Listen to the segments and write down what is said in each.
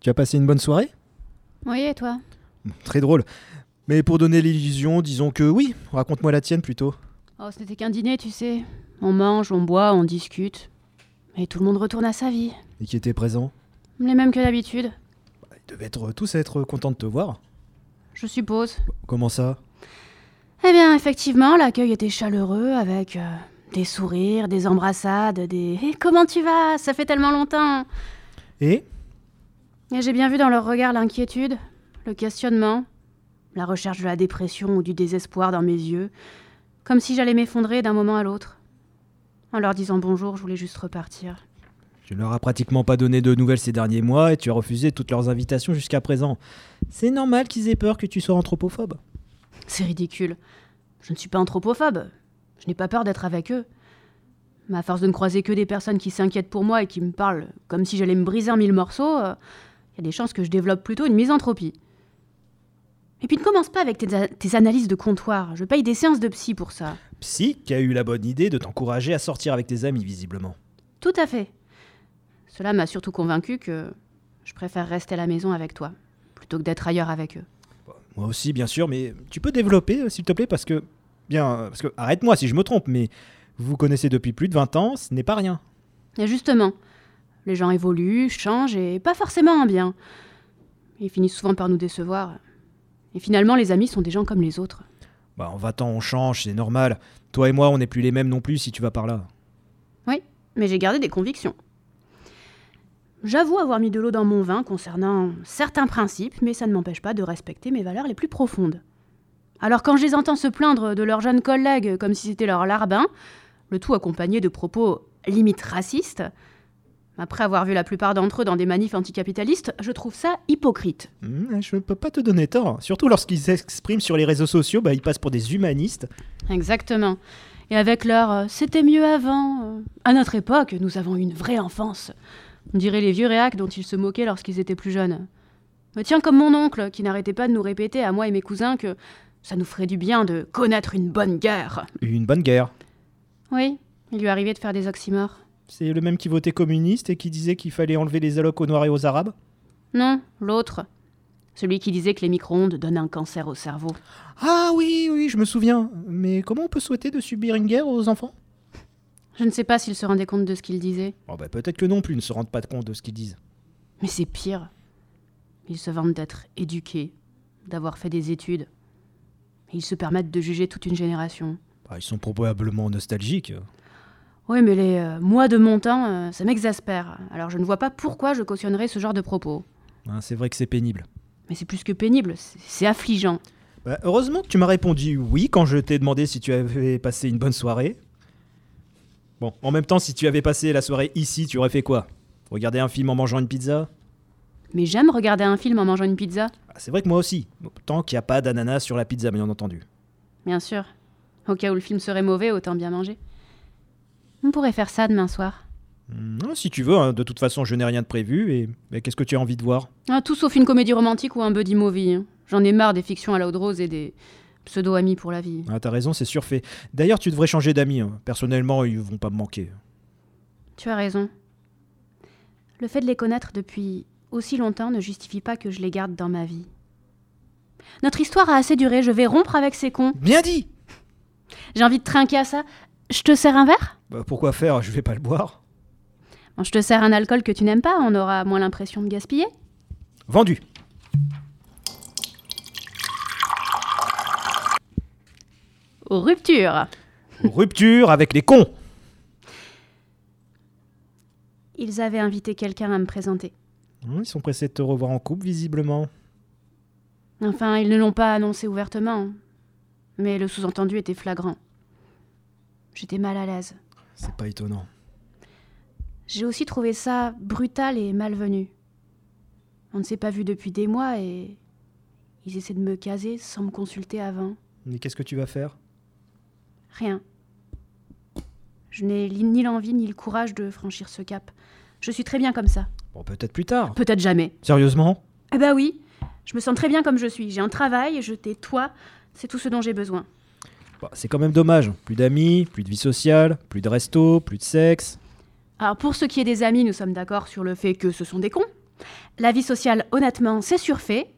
Tu as passé une bonne soirée? Oui, et toi? Très drôle. Mais pour donner l'illusion, disons que oui, raconte-moi la tienne plutôt. Oh, ce n'était qu'un dîner, tu sais. On mange, on boit, on discute. Et tout le monde retourne à sa vie. Et qui était présent? Les mêmes que d'habitude, Ils devaient être, tous être contents de te voir. je suppose. Comment ça? Eh bien, effectivement, l'accueil était chaleureux avec euh, des sourires, des embrassades, des Hé, comment tu vas? Ça fait tellement longtemps Et? Et j'ai bien vu dans leur regard l'inquiétude, le questionnement, la recherche de la dépression ou du désespoir dans mes yeux, comme si j'allais m'effondrer d'un moment à l'autre. En leur disant bonjour, je voulais juste repartir. Tu leur as pratiquement pas donné de nouvelles ces derniers mois et tu as refusé toutes leurs invitations jusqu'à présent. C'est normal qu'ils aient peur que tu sois anthropophobe. C'est ridicule. Je ne suis pas anthropophobe. Je n'ai pas peur d'être avec eux. Mais à force de ne croiser que des personnes qui s'inquiètent pour moi et qui me parlent comme si j'allais me briser en mille morceaux, il y a des chances que je développe plutôt une misanthropie. Et puis ne commence pas avec tes, analyses de comptoir. Je paye des séances de psy pour ça. Psy qui a eu la bonne idée de t'encourager à sortir avec tes amis, visiblement. Tout à fait. Cela m'a surtout convaincu que je préfère rester à la maison avec toi, plutôt que d'être ailleurs avec eux. Moi aussi, bien sûr, mais tu peux développer, euh, s'il te plaît, parce que. Bien, euh, parce que. Arrête-moi si je me trompe, mais vous vous connaissez depuis plus de 20 ans, ce n'est pas rien. Et justement, les gens évoluent, changent, et pas forcément en bien. Ils finissent souvent par nous décevoir. Et finalement, les amis sont des gens comme les autres. Bah, en 20 ans, on change, c'est normal. Toi et moi, on n'est plus les mêmes non plus si tu vas par là. Oui, mais j'ai gardé des convictions. J'avoue avoir mis de l'eau dans mon vin concernant certains principes, mais ça ne m'empêche pas de respecter mes valeurs les plus profondes. Alors quand je les entends se plaindre de leurs jeunes collègues comme si c'était leur larbin, le tout accompagné de propos limite racistes, après avoir vu la plupart d'entre eux dans des manifs anticapitalistes, je trouve ça hypocrite. Hmm, je ne peux pas te donner tort. Surtout lorsqu'ils s'expriment sur les réseaux sociaux, bah, ils passent pour des humanistes. Exactement. Et avec leur euh, c'était mieux avant. euh, à notre époque, nous avons eu une vraie enfance. On dirait les vieux réacs dont ils se moquaient lorsqu'ils étaient plus jeunes. Me tiens comme mon oncle, qui n'arrêtait pas de nous répéter à moi et mes cousins que ça nous ferait du bien de connaître une bonne guerre. Une bonne guerre. Oui, il lui arrivait de faire des oxymores. C'est le même qui votait communiste et qui disait qu'il fallait enlever les allocs aux Noirs et aux Arabes Non, l'autre. Celui qui disait que les micro-ondes donnent un cancer au cerveau. Ah oui, oui, je me souviens. Mais comment on peut souhaiter de subir une guerre aux enfants? Je ne sais pas s'il se rendait compte de ce qu'il disait, Bon, bah, Peut-être que non plus, ils ne se rendent pas compte de ce qu'ils disent. mais c'est pire. Ils se vantent d'être éduqués, d'avoir fait des études. Et ils se permettent de juger toute une génération. Bah, ils sont probablement nostalgiques. Oui, mais les euh, moi de mon temps, euh, ça m'exaspère. Alors je ne vois pas pourquoi je cautionnerais ce genre de propos. Hein, c'est vrai que c'est pénible. Mais c'est plus que pénible, c'est c'est affligeant. Bah, heureusement que tu m'as répondu oui quand je t'ai demandé si tu avais passé une bonne soirée. Bon, en même temps, si tu avais passé la soirée ici, tu aurais fait quoi? Regarder un film en mangeant une pizza? Mais j'aime regarder un film en mangeant une pizza, Ah, C'est vrai que moi aussi. Tant qu'il n'y a pas d'ananas sur la pizza, bien entendu. bien sûr. Au cas où le film serait mauvais, autant bien manger. On pourrait faire ça demain soir. Hmm, ah, si tu veux, hein, de toute façon, je n'ai rien de prévu. Et mais qu'est-ce que tu as envie de voir? Ah, tout sauf une comédie romantique ou un buddy movie. hein. J'en ai marre des fictions à de rose et des pseudo-amis pour la vie. ah, T'as raison, c'est surfait. D'ailleurs, tu devrais changer d'amis. hein. Personnellement, ils vont pas me manquer. Tu as raison. Le fait de les connaître depuis aussi longtemps ne justifie pas que je les garde dans ma vie. Notre histoire a assez duré, je vais rompre avec ces cons. Bien dit J'ai envie de trinquer à ça. Je te sers un verre? Bah, Pourquoi faire? Je vais pas le boire. Bon, Je te sers un alcool que tu n'aimes pas, on aura moins l'impression de gaspiller. Vendu. Rupture Rupture avec les cons Ils avaient invité quelqu'un à me présenter. Hum, Ils sont pressés de te revoir en couple, visiblement. Enfin, ils ne l'ont pas annoncé ouvertement. Mais le sous-entendu était flagrant. J'étais mal à l'aise. C'est pas étonnant. J'ai aussi trouvé ça brutal et malvenu. On ne s'est pas vu depuis des mois et ils essaient de me caser sans me consulter avant. Mais qu'est-ce que tu vas faire? Rien. Je n'ai ni l'envie ni le courage de franchir ce cap. Je suis très bien comme ça. Bon, peut-être plus tard. Peut-être jamais. Sérieusement? Eh bah oui, je me sens très bien comme je suis. J'ai un travail, je t'ai toi, c'est tout ce dont j'ai besoin. Bah, C'est quand même dommage. Plus d'amis, plus de vie sociale, plus de resto, plus de sexe. Alors pour ce qui est des amis, nous sommes d'accord sur le fait que ce sont des cons. La vie sociale, honnêtement, c'est surfait.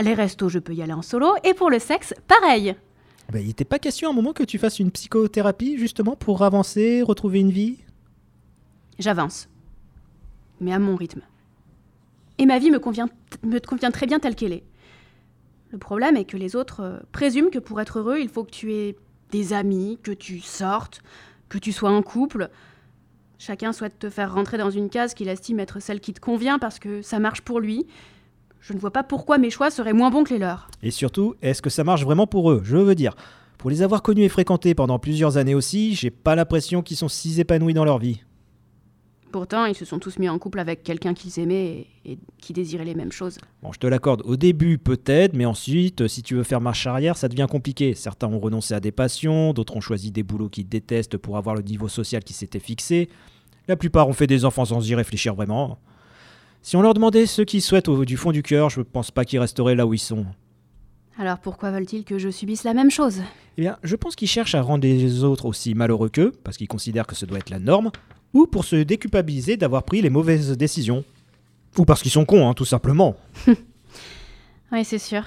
Les restos, je peux y aller en solo. Et pour le sexe, pareil. Bah, il n'était pas question à un moment que tu fasses une psychothérapie, justement, pour avancer, retrouver une vie? J'avance. Mais à mon rythme. Et ma vie me convient, me convient très bien telle qu'elle est. Le problème est que les autres euh, présument que pour être heureux, il faut que tu aies des amis, que tu sortes, que tu sois en couple. Chacun souhaite te faire rentrer dans une case qu'il estime être celle qui te convient parce que ça marche pour lui. Je ne vois pas pourquoi mes choix seraient moins bons que les leurs. Et surtout, est-ce que ça marche vraiment pour eux? Je veux dire, pour les avoir connus et fréquentés pendant plusieurs années aussi, j'ai pas l'impression qu'ils sont si épanouis dans leur vie. Pourtant, ils se sont tous mis en couple avec quelqu'un qu'ils aimaient et, et qui désirait les mêmes choses. Bon, je te l'accorde, au début peut-être, mais ensuite, si tu veux faire marche arrière, ça devient compliqué. Certains ont renoncé à des passions, d'autres ont choisi des boulots qu'ils détestent pour avoir le niveau social qui s'était fixé. La plupart ont fait des enfants sans y réfléchir vraiment. Si on leur demandait ce qu'ils souhaitent au du fond du cœur, je pense pas qu'ils resteraient là où ils sont. Alors pourquoi veulent-ils que je subisse la même chose? Eh bien, je pense qu'ils cherchent à rendre les autres aussi malheureux qu'eux, parce qu'ils considèrent que ce doit être la norme, ou pour se déculpabiliser d'avoir pris les mauvaises décisions. Ou parce qu'ils sont cons, hein, tout simplement. Oui, c'est sûr.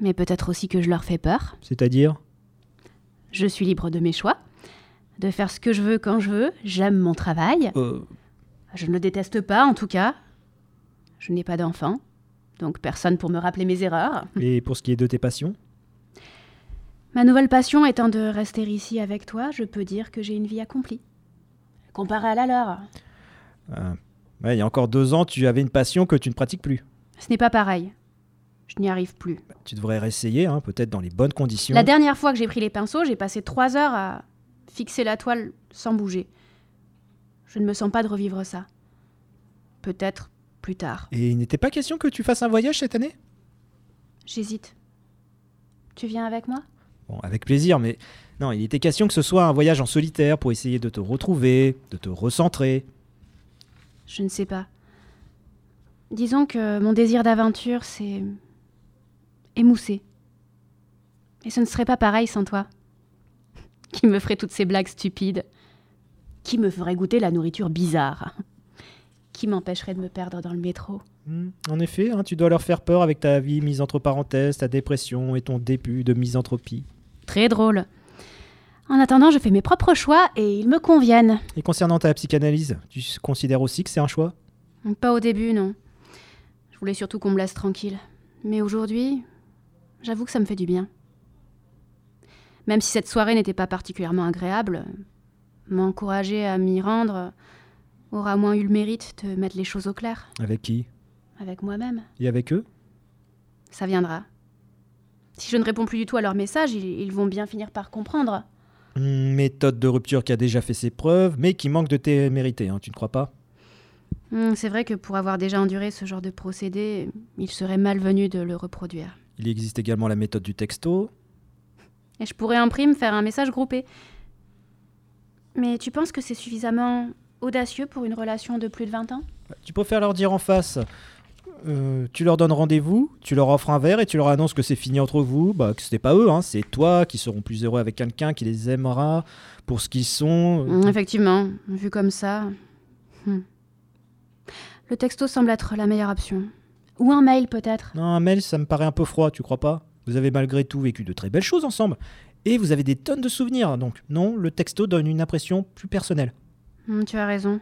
Mais peut-être aussi que je leur fais peur. C'est-à-dire? Je suis libre de mes choix, de faire ce que je veux quand je veux, j'aime mon travail. euh, Je ne le déteste pas, en tout cas. Je n'ai pas d'enfant, donc personne pour me rappeler mes erreurs. Et pour ce qui est de tes passions? Ma nouvelle passion étant de rester ici avec toi, je peux dire que j'ai une vie accomplie. Comparée à la leur, Euh, ouais, Il y a encore deux ans, tu avais une passion que tu ne pratiques plus. ce n'est pas pareil. Je n'y arrive plus. Tu devrais réessayer, hein, peut-être dans les bonnes conditions. La dernière fois que j'ai pris les pinceaux, j'ai passé trois heures à fixer la toile sans bouger. Je ne me sens pas de revivre ça. Peut-être plus tard. Et il n'était pas question que tu fasses un voyage cette année? J'hésite. Tu viens avec moi? Bon, avec plaisir, mais non, il était question que ce soit un voyage en solitaire pour essayer de te retrouver, de te recentrer. Je ne sais pas. Disons que mon désir d'aventure s'est émoussé. Et ce ne serait pas pareil sans toi. Qui me ferait toutes ces blagues stupides Qui me ferait goûter la nourriture bizarre Qui m'empêcherait de me perdre dans le métro Hmm, En effet, hein, tu dois leur faire peur avec ta vie mise entre parenthèses, ta dépression et ton début de misanthropie. Très drôle. En attendant, je fais mes propres choix et ils me conviennent. Et concernant ta psychanalyse, tu considères aussi que c'est un choix? Pas au début, non. Je voulais surtout qu'on me laisse tranquille. Mais aujourd'hui, j'avoue que ça me fait du bien. Même si cette soirée n'était pas particulièrement agréable, m'encourager à m'y rendre aura moins eu le mérite de mettre les choses au clair Avec qui? Avec moi-même. Et avec eux? Ça viendra. Si je ne réponds plus du tout à leurs messages, ils, ils vont bien finir par comprendre. Méthode de rupture qui a déjà fait ses preuves, mais qui manque de témérité, hein, tu ne crois pas? Hmm, C'est vrai que pour avoir déjà enduré ce genre de procédé, il serait malvenu de le reproduire. Il existe également la méthode du texto. Et je pourrais en prime faire un message groupé. Mais tu penses que c'est suffisamment audacieux pour une relation de plus de 20 ans? Tu préfères leur dire en face euh, tu leur donnes rendez-vous, tu leur offres un verre et tu leur annonces que c'est fini entre vous, bah, que c'était pas eux, hein, c'est toi qui seront plus heureux avec quelqu'un qui les aimera pour ce qu'ils sont. Hmm, Effectivement, vu comme ça. hmm. Le texto semble être la meilleure option. Ou un mail peut-être. Non, un mail, ça me paraît un peu froid, tu crois pas? Vous avez malgré tout vécu de très belles choses ensemble. Et vous avez des tonnes de souvenirs, donc non, le texto donne une impression plus personnelle. Hmm, tu as raison.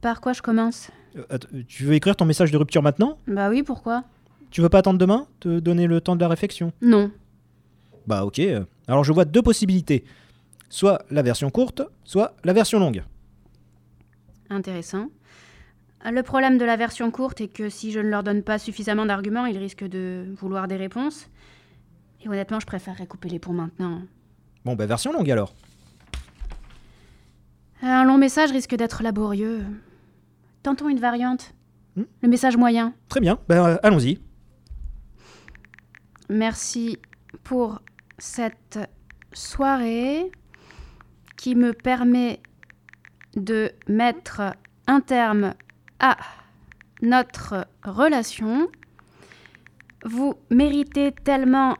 Par quoi je commence? Tu veux écrire ton message de rupture maintenant? Bah oui, pourquoi? Tu veux pas attendre demain? Te donner le temps de la réflexion? Non. Bah ok. euh, Alors je vois deux possibilités. Soit la version courte, soit la version longue. Intéressant. Le problème de la version courte est que si je ne leur donne pas suffisamment d'arguments, ils risquent de vouloir des réponses. Et honnêtement, je préférerais couper les ponts maintenant. Bon bah version longue alors. Un long message risque d'être laborieux. Tentons une variante. Hmm? Le message moyen. Très bien, bah euh, allons-y. Merci pour cette soirée qui me permet de mettre un terme à notre relation. Vous méritez tellement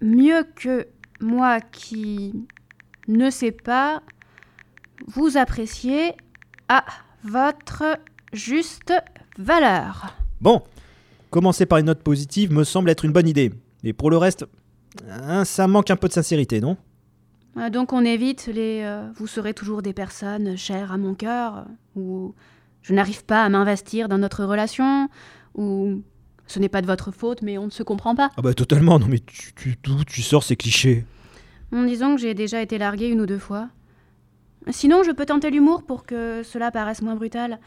mieux que moi qui ne sais pas vous apprécier à votre juste valeur. Bon, commencer par une note positive me semble être une bonne idée. Et pour le reste, hein, ça manque un peu de sincérité, non? Euh, Donc on évite les euh, vous serez toujours des personnes chères à mon cœur, ou je n'arrive pas à m'investir dans notre relation, ou ce n'est pas de votre faute mais on ne se comprend pas. Ah bah totalement, non mais tu, tu, tu sors ces clichés? En disant que j'ai déjà été larguée une ou deux fois. Sinon, je peux tenter l'humour pour que cela paraisse moins brutal.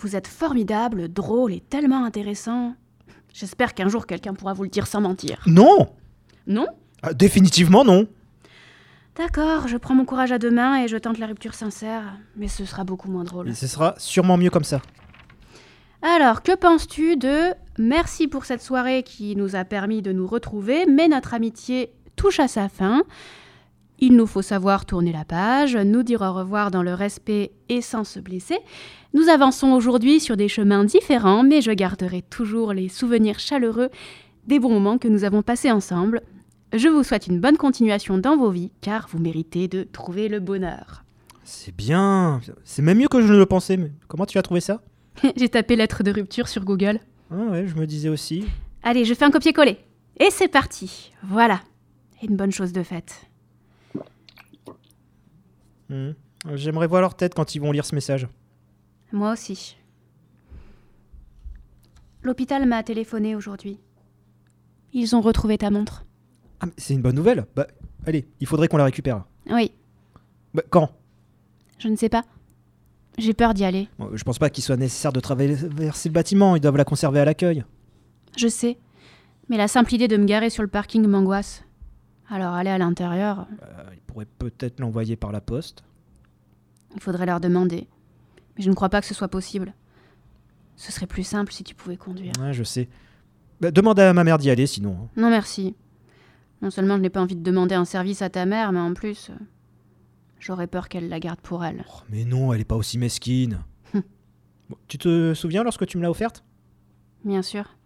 Vous êtes formidable, drôle et tellement intéressant. J'espère qu'un jour quelqu'un pourra vous le dire sans mentir. Non Non? Ah, Définitivement non D'accord, je prends mon courage à deux mains et je tente la rupture sincère, mais ce sera beaucoup moins drôle. Et ce sera sûrement mieux comme ça. Alors, que penses-tu de merci pour cette soirée qui nous a permis de nous retrouver, mais notre amitié touche à sa fin. Il nous faut savoir tourner la page, nous dire au revoir dans le respect et sans se blesser. Nous avançons aujourd'hui sur des chemins différents, mais je garderai toujours les souvenirs chaleureux des bons moments que nous avons passés ensemble. Je vous souhaite une bonne continuation dans vos vies, car vous méritez de trouver le bonheur. C'est bien. C'est même mieux que je ne le pensais. Mais comment tu as trouvé ça? J'ai tapé lettre de rupture sur Google. Ah ouais, je me disais aussi. Allez, je fais un copier-coller. Et c'est parti. Voilà. Et une bonne chose de faite. Hmm. J'aimerais voir leur tête quand ils vont lire ce message. Moi aussi. L'hôpital m'a téléphoné aujourd'hui. Ils ont retrouvé ta montre. Ah, mais c'est une bonne nouvelle. Bah, allez, il faudrait qu'on la récupère. Oui, Bah, quand? Je ne sais pas. J'ai peur d'y aller. Bon, Je pense pas qu'il soit nécessaire de traverser le bâtiment. Ils doivent la conserver à l'accueil. Je sais. Mais la simple idée de me garer sur le parking m'angoisse. Alors aller à l'intérieur, Euh, ils pourraient peut-être l'envoyer par la poste. il faudrait leur demander. Mais je ne crois pas que ce soit possible. Ce serait plus simple si tu pouvais conduire. Ouais, je sais. Bah, demande à ma mère d'y aller sinon. hein. Non merci. Non seulement je n'ai pas envie de demander un service à ta mère, mais en plus, euh, j'aurais peur qu'elle la garde pour elle. Oh, mais non, elle est pas aussi mesquine. Bon, tu te souviens lorsque tu me l'as offerte? Bien sûr.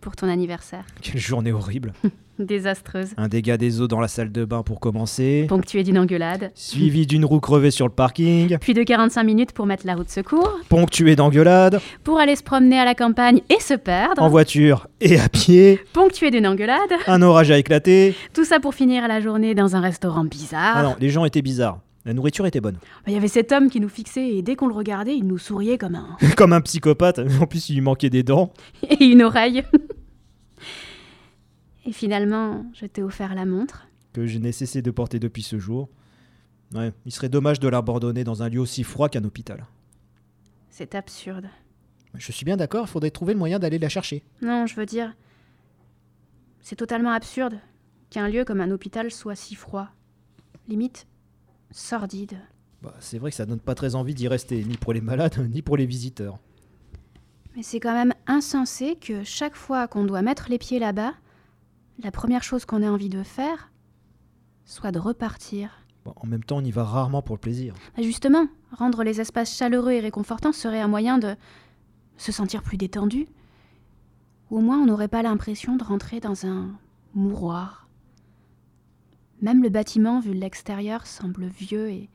Pour ton anniversaire. Quelle journée horrible. Désastreuse. Un dégât des eaux dans la salle de bain pour commencer. Ponctuée d'une engueulade. Suivi d'une roue crevée sur le parking. Puis de 45 minutes pour mettre la route secours. Ponctué d'engueulades. Pour aller se promener à la campagne et se perdre. En voiture et à pied. Ponctuée d'une engueulade. Un orage a éclaté. Tout ça pour finir la journée dans un restaurant bizarre. Ah non, les gens étaient bizarres. La nourriture était bonne. Il y avait cet homme qui nous fixait et dès qu'on le regardait, il nous souriait comme un. Comme un psychopathe. En plus, il lui manquait des dents. et une oreille. et finalement, je t'ai offert la montre. Que je n'ai cessé de porter depuis ce jour. Ouais, il serait dommage de l'abandonner dans un lieu aussi froid qu'un hôpital. C'est absurde. Je suis bien d'accord, il faudrait trouver le moyen d'aller la chercher. Non, je veux dire. C'est totalement absurde qu'un lieu comme un hôpital soit si froid. Limite, sordide. Bah, c'est vrai que ça donne pas très envie d'y rester, ni pour les malades, ni pour les visiteurs. Mais c'est quand même insensé que chaque fois qu'on doit mettre les pieds là-bas, la première chose qu'on ait envie de faire soit de repartir. Bon, en même temps, on y va rarement pour le plaisir. Ah, Justement, rendre les espaces chaleureux et réconfortants serait un moyen de se sentir plus détendu. Ou au moins on n'aurait pas l'impression de rentrer dans un mouroir. Même le bâtiment, vu de l'extérieur, semble vieux et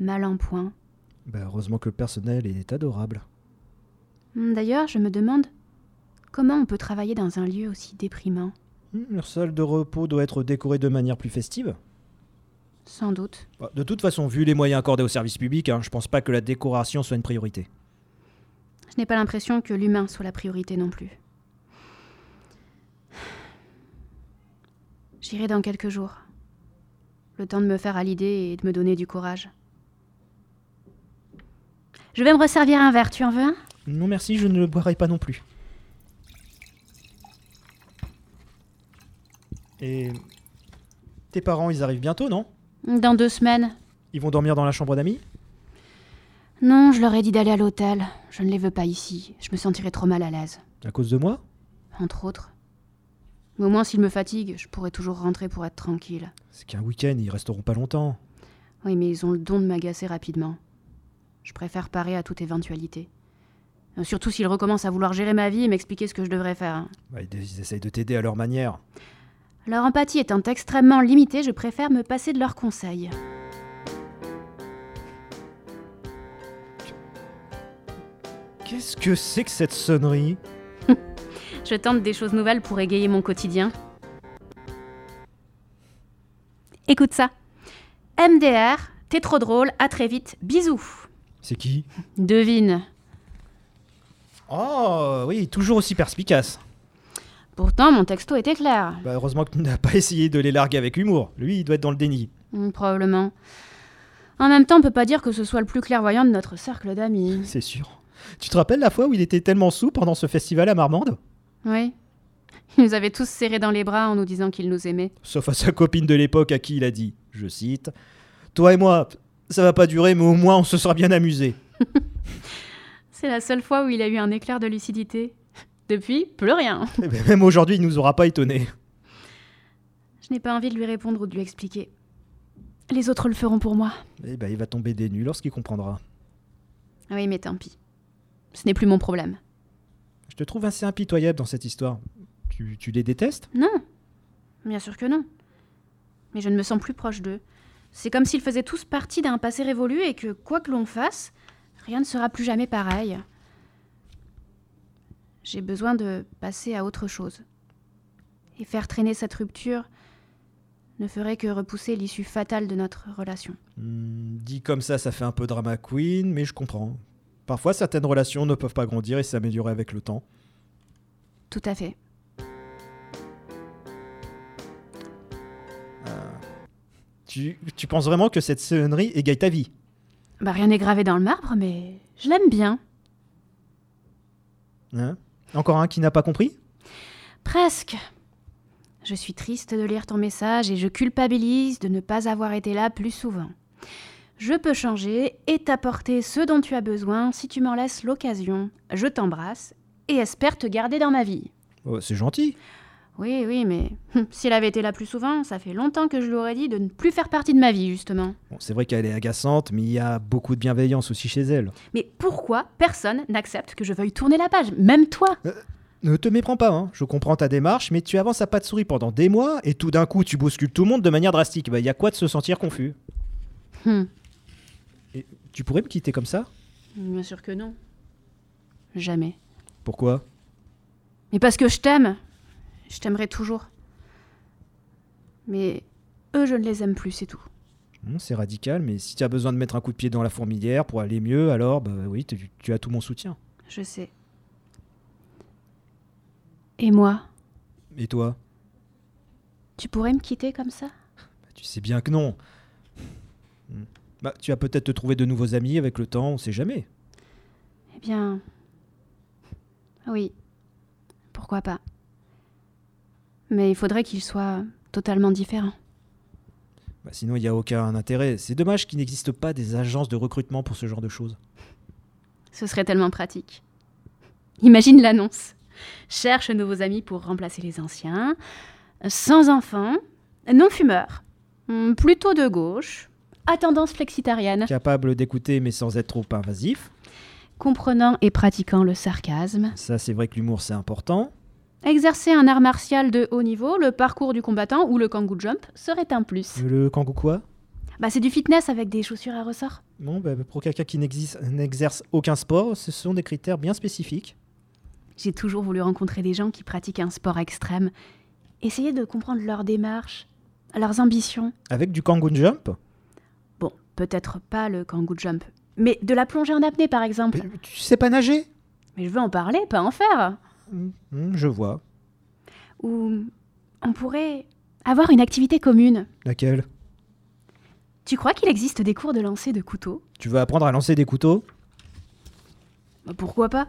mal en point. Bah, heureusement que le personnel est adorable. D'ailleurs, je me demande comment on peut travailler dans un lieu aussi déprimant. Leur salle de repos doit être décorée de manière plus festive. Sans doute. Bah, de toute façon, vu les moyens accordés au service public, hein, je pense pas que la décoration soit une priorité. Je n'ai pas l'impression que l'humain soit la priorité non plus. J'irai dans quelques jours. Le temps de me faire à l'idée et de me donner du courage. Je vais me resservir un verre, tu en veux un? Non merci, je ne le boirai pas non plus. Et tes parents, ils arrivent bientôt, non? Dans deux semaines. Ils vont dormir dans la chambre d'amis? Non, je leur ai dit d'aller à l'hôtel. Je ne les veux pas ici. Je me sentirais trop mal à l'aise. À cause de moi? Entre autres. Mais au moins, s'ils me fatiguent, je pourrais toujours rentrer pour être tranquille. C'est qu'un week-end, ils resteront pas longtemps. Oui, mais ils ont le don de m'agacer rapidement. Je préfère parer à toute éventualité. Euh, Surtout s'ils recommencent à vouloir gérer ma vie et m'expliquer ce que je devrais faire. Bah, ils essayent de t'aider à leur manière. Leur empathie étant extrêmement limitée, je préfère me passer de leurs conseils. Qu'est-ce que c'est que cette sonnerie Je tente des choses nouvelles pour égayer mon quotidien. Écoute ça. MDR, t'es trop drôle, à très vite, bisous. C'est qui? Devine. Oh, oui, toujours aussi perspicace. Pourtant, mon texto était clair. Bah, heureusement que tu n'as pas essayé de les larguer avec humour. Lui, il doit être dans le déni. Hmm, probablement. En même temps, on peut pas dire que ce soit le plus clairvoyant de notre cercle d'amis. C'est sûr. Tu te rappelles la fois où il était tellement sous pendant ce festival à Marmande? Oui. Il nous avait tous serrés dans les bras en nous disant qu'il nous aimait. Sauf à sa copine de l'époque à qui il a dit, je cite, Toi et moi, ça va pas durer, mais au moins on se sera bien amusé. C'est la seule fois où il a eu un éclair de lucidité. Depuis, plus rien. Eh ben, même aujourd'hui, il nous aura pas étonnés. Je n'ai pas envie de lui répondre ou de lui expliquer. Les autres le feront pour moi. Eh ben, il va tomber des nues lorsqu'il comprendra. Oui, mais tant pis. Ce n'est plus mon problème. Je te trouve assez impitoyable dans cette histoire. Tu, tu les détestes? Non. Bien sûr que non. Mais je ne me sens plus proche d'eux. C'est comme s'ils faisaient tous partie d'un passé révolu et que, quoi que l'on fasse, rien ne sera plus jamais pareil. J'ai besoin de passer à autre chose. Et faire traîner cette rupture ne ferait que repousser l'issue fatale de notre relation. Hmm, Dit comme ça, ça fait un peu drama queen, mais je comprends. Parfois, certaines relations ne peuvent pas grandir et s'améliorer avec le temps. Tout à fait. Tu, tu penses vraiment que cette sonnerie égaye ta vie? Bah rien n'est gravé dans le marbre, mais je l'aime bien. hein? Encore un qui n'a pas compris? Presque. Je suis triste de lire ton message et je culpabilise de ne pas avoir été là plus souvent. Je peux changer et t'apporter ce dont tu as besoin si tu m'en laisses l'occasion. Je t'embrasse et espère te garder dans ma vie. Oh, C'est gentil. Oui, oui, mais hum, s'il avait été là plus souvent, ça fait longtemps que je lui aurais dit de ne plus faire partie de ma vie, justement. Bon, c'est vrai qu'elle est agaçante, mais il y a beaucoup de bienveillance aussi chez elle. Mais pourquoi personne n'accepte que je veuille tourner la page Même toi? Ne te méprends pas, hein. je comprends ta démarche, mais tu avances à pas de souris pendant des mois et tout d'un coup tu bouscules tout le monde de manière drastique. Bah, y a quoi de se sentir confus? Hum, Tu pourrais me quitter comme ça? Bien sûr que non. Jamais. Pourquoi? Mais parce que je t'aime. Je t'aimerai toujours. Mais eux, je ne les aime plus, c'est tout. Bon, C'est radical, mais si tu as besoin de mettre un coup de pied dans la fourmilière pour aller mieux, alors bah oui, tu, as tout mon soutien. Je sais. Et moi, Et toi? Tu pourrais me quitter comme ça? Bah, Tu sais bien que non. Hmm. Bah, tu vas peut-être te trouver de nouveaux amis avec le temps, on sait jamais. Eh bien. Oui. Pourquoi pas? Mais il faudrait qu'ils soient totalement différents. Bah, sinon, il n'y a aucun intérêt. C'est dommage qu'il n'existe pas des agences de recrutement pour ce genre de choses. Ce serait tellement pratique. Imagine l'annonce. Cherche nouveaux amis pour remplacer les anciens. Sans enfants. Non fumeur. Hmm, Plutôt de gauche. À tendance flexitarienne. Capable d'écouter mais sans être trop invasif. Comprenant et pratiquant le sarcasme. Ça, c'est vrai que l'humour, c'est important. Exercer un art martial de haut niveau, le parcours du combattant ou le kangoo jump serait un plus. Le kangou quoi? Bah c'est du fitness avec des chaussures à ressort. Bon, bah, pour quelqu'un qui n'exerce aucun sport, ce sont des critères bien spécifiques. J'ai toujours voulu rencontrer des gens qui pratiquent un sport extrême. Essayer de comprendre leur démarche, leurs ambitions. Avec du kangoo jump? Bon, peut-être pas le kangoo jump, mais de la plongée en apnée par exemple. Mais Tu sais pas nager? Mais je veux en parler, pas en faire. Hmm, hmm, Je vois. Ou on pourrait avoir une activité commune. Laquelle? Tu crois qu'il existe des cours de lancer de couteaux? Tu veux apprendre à lancer des couteaux? Bah, Pourquoi pas?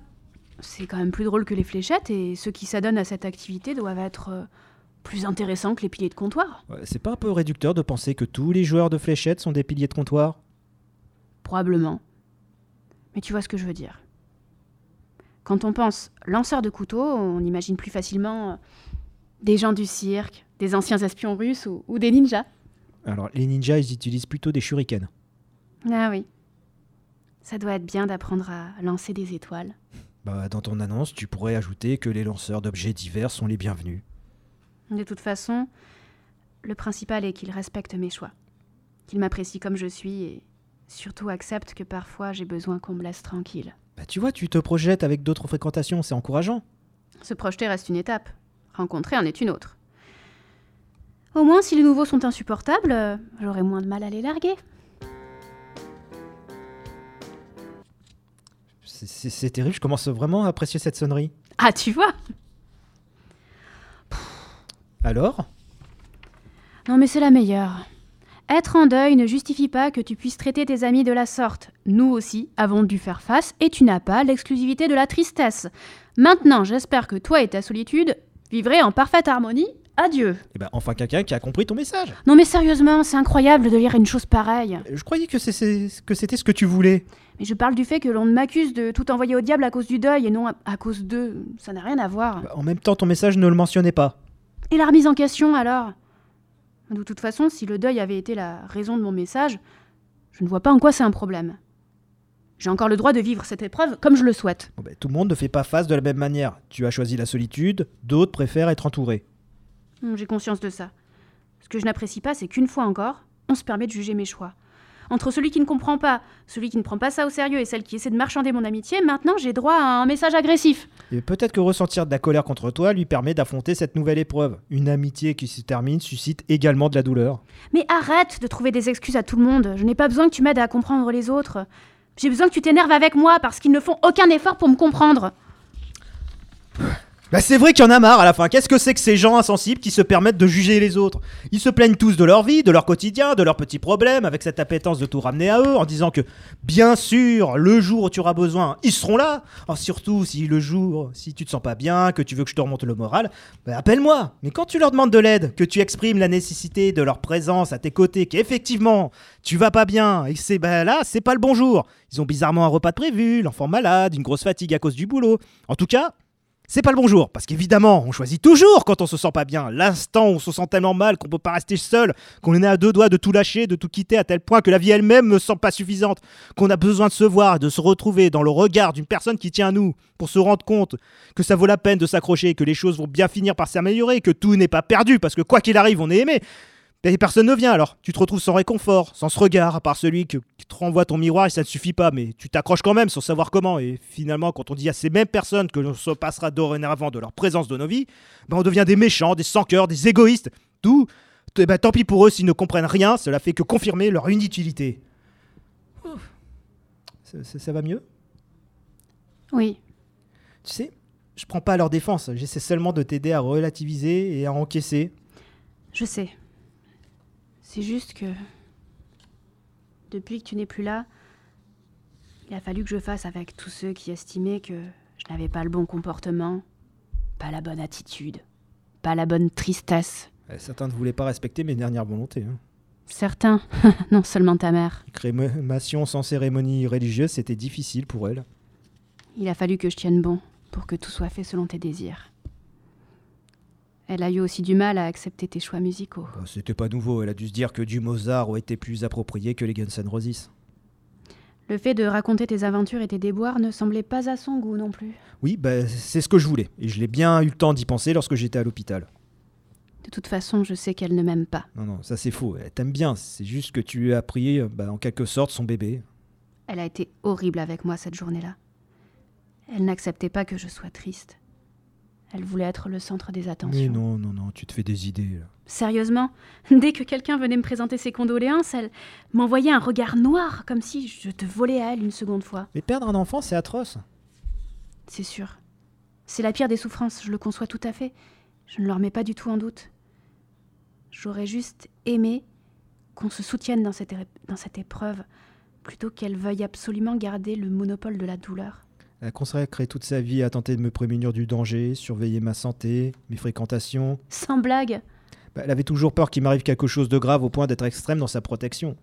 C'est quand même plus drôle que les fléchettes et ceux qui s'adonnent à cette activité doivent être euh, plus intéressants que les piliers de comptoir. Ouais, C'est pas un peu réducteur de penser que tous les joueurs de fléchettes sont des piliers de comptoir? Probablement. Mais tu vois ce que je veux dire. Quand on pense lanceur de couteaux, on imagine plus facilement euh, des gens du cirque, des anciens espions russes ou, ou des ninjas. Alors, les ninjas, ils utilisent plutôt des shurikens. Ah oui. Ça doit être bien d'apprendre à lancer des étoiles. Bah, dans ton annonce, tu pourrais ajouter que les lanceurs d'objets divers sont les bienvenus. De toute façon, le principal est qu'il respecte mes choix, qu'il m'apprécie comme je suis et surtout accepte que parfois j'ai besoin qu'on me laisse tranquille. Bah tu vois, tu te projettes avec d'autres fréquentations, c'est encourageant. Se projeter reste une étape. Rencontrer en est une autre. Au moins, si les nouveaux sont insupportables, euh, j'aurai moins de mal à les larguer. C'est- terrible, je commence vraiment à apprécier cette sonnerie. Ah, tu vois Alors? Non, mais c'est la meilleure. Être en deuil ne justifie pas que tu puisses traiter tes amis de la sorte. Nous aussi avons dû faire face et tu n'as pas l'exclusivité de la tristesse. Maintenant, j'espère que toi et ta solitude vivrez en parfaite harmonie. Adieu. Eh ben enfin quelqu'un qui a compris ton message. Non, mais sérieusement, c'est incroyable de lire une chose pareille. Je croyais que c'était ce que tu voulais. Mais je parle du fait que l'on m'accuse de tout envoyer au diable à cause du deuil et non à, à cause d'eux. Ça n'a rien à voir. Bah, En même temps, ton message ne le mentionnait pas. Et la remise en question alors? De toute façon, si le deuil avait été la raison de mon message, je ne vois pas en quoi c'est un problème. J'ai encore le droit de vivre cette épreuve comme je le souhaite. Bon, ben, tout le monde ne fait pas face de la même manière. Tu as choisi la solitude, d'autres préfèrent être entourés. Hum, J'ai conscience de ça. Ce que je n'apprécie pas, c'est qu'une fois encore, on se permet de juger mes choix. Entre celui qui ne comprend pas, celui qui ne prend pas ça au sérieux et celle qui essaie de marchander mon amitié, maintenant j'ai droit à un message agressif. Et peut-être que ressentir de la colère contre toi lui permet d'affronter cette nouvelle épreuve. Une amitié qui se termine suscite également de la douleur. Mais arrête de trouver des excuses à tout le monde. Je n'ai pas besoin que tu m'aides à comprendre les autres. J'ai besoin que tu t'énerves avec moi parce qu'ils ne font aucun effort pour me comprendre. Bah c'est vrai qu'il y en a marre à la fin. Qu'est-ce que c'est que ces gens insensibles qui se permettent de juger les autres? Ils se plaignent tous de leur vie, de leur quotidien, de leurs petits problèmes, avec cette appétence de tout ramener à eux, en disant que bien sûr, le jour où tu auras besoin, ils seront là. Alors surtout si le jour, si tu te sens pas bien, que tu veux que je te remonte le moral, bah appelle-moi. Mais quand tu leur demandes de l'aide, que tu exprimes la nécessité de leur présence à tes côtés, qu'effectivement tu vas pas bien, et c'est bah là, c'est pas le bon jour. Ils ont bizarrement un repas de prévu, l'enfant malade, une grosse fatigue à cause du boulot. En tout cas, c'est pas le bon jour, parce qu'évidemment, on choisit toujours quand on se sent pas bien. L'instant où on se sent tellement mal qu'on peut pas rester seul, qu'on est à deux doigts de tout lâcher, de tout quitter, à tel point que la vie elle-même ne semble pas suffisante, qu'on a besoin de se voir, de se retrouver dans le regard d'une personne qui tient à nous, pour se rendre compte que ça vaut la peine de s'accrocher, que les choses vont bien finir par s'améliorer, que tout n'est pas perdu, parce que quoi qu'il arrive, on est aimé. Et personne ne vient alors. Tu te retrouves sans réconfort, sans ce regard, à part celui que- qui te renvoie ton miroir et ça ne suffit pas, mais tu t'accroches quand même sans savoir comment. Et finalement, quand on dit à ces mêmes personnes que l'on se passera dorénavant de leur présence dans nos vies, ben on devient des méchants, des sans-cœurs, des égoïstes. Tout, eh ben, tant pis pour eux s'ils ne comprennent rien, cela fait que confirmer leur inutilité. Ça, ça- ça va mieux? Oui, Tu sais, je prends pas à leur défense, j'essaie seulement de t'aider à relativiser et à encaisser. je sais. C'est juste que. Depuis que tu n'es plus là, il a fallu que je fasse avec tous ceux qui estimaient que je n'avais pas le bon comportement, pas la bonne attitude, pas la bonne tristesse. Euh, Certains ne voulaient pas respecter mes dernières volontés. hein. Certains, non seulement ta mère. Crémation sans cérémonie religieuse, c'était difficile pour elle. Il a fallu que je tienne bon pour que tout soit fait selon tes désirs. Elle a eu aussi du mal à accepter tes choix musicaux. Bah, c'était pas nouveau, elle a dû se dire que du Mozart aurait été plus approprié que les Guns N' Roses. Le fait de raconter tes aventures et tes déboires ne semblait pas à son goût non plus. Oui, bah, c'est ce que je voulais, et je l'ai bien eu le temps d'y penser lorsque j'étais à l'hôpital. De toute façon, je sais qu'elle ne m'aime pas. Non, non, ça c'est faux, elle t'aime bien, c'est juste que tu lui as pris, bah, en quelque sorte, son bébé. Elle a été horrible avec moi cette journée-là. Elle n'acceptait pas que je sois triste. Elle voulait être le centre des attentions. Mais non, non, non, tu te fais des idées. là. Sérieusement, dès que quelqu'un venait me présenter ses condoléances, elle m'envoyait un regard noir, comme si je te volais à elle une seconde fois. Mais perdre un enfant, c'est atroce. C'est sûr. C'est la pire des souffrances, je le conçois tout à fait. Je ne le remets pas du tout en doute. J'aurais juste aimé qu'on se soutienne dans cette, dans cette épreuve, plutôt qu'elle veuille absolument garder le monopole de la douleur. Elle a consacré toute sa vie à tenter de me prémunir du danger, surveiller ma santé, mes fréquentations. Sans blague, Bah, elle avait toujours peur qu'il m'arrive quelque chose de grave au point d'être extrême dans sa protection.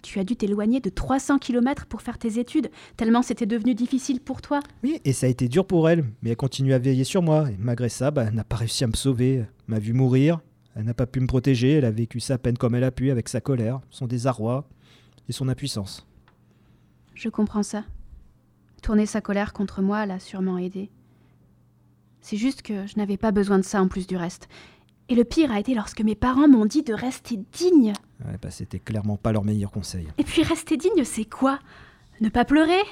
tu as dû t'éloigner de 300 km pour faire tes études, tellement c'était devenu difficile pour toi. Oui, et ça a été dur pour elle, mais elle continue à veiller sur moi, et malgré ça, bah, elle n'a pas réussi à me sauver. M'a vu mourir, elle n'a pas pu me protéger, elle a vécu sa peine comme elle a pu, avec sa colère, son désarroi et son impuissance. Je comprends ça. Tourner sa colère contre moi l'a sûrement aidé. C'est juste que je n'avais pas besoin de ça en plus du reste. Et le pire a été lorsque mes parents m'ont dit de rester digne. Ouais, bah, c'était clairement pas leur meilleur conseil. Et puis rester digne, c'est quoi? Ne pas pleurer?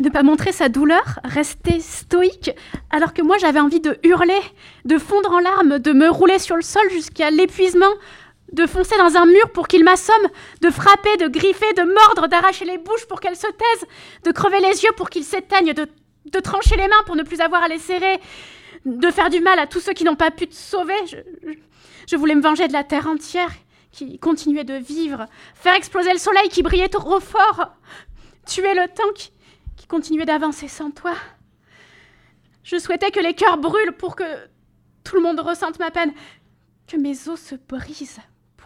Ne pas montrer sa douleur, rester stoïque, alors que moi j'avais envie de hurler, de fondre en larmes, de me rouler sur le sol jusqu'à l'épuisement, de foncer dans un mur pour qu'il m'assomme, de frapper, de griffer, de mordre, d'arracher les bouches pour qu'elles se taisent, de crever les yeux pour qu'ils s'éteignent, de, trancher les mains pour ne plus avoir à les serrer, de faire du mal à tous ceux qui n'ont pas pu te sauver. Je, voulais me venger de la terre entière qui continuait de vivre, faire exploser le soleil qui brillait trop fort, tuer le temps qui continuait d'avancer sans toi. Je souhaitais que les cœurs brûlent pour que tout le monde ressente ma peine, que mes os se brisent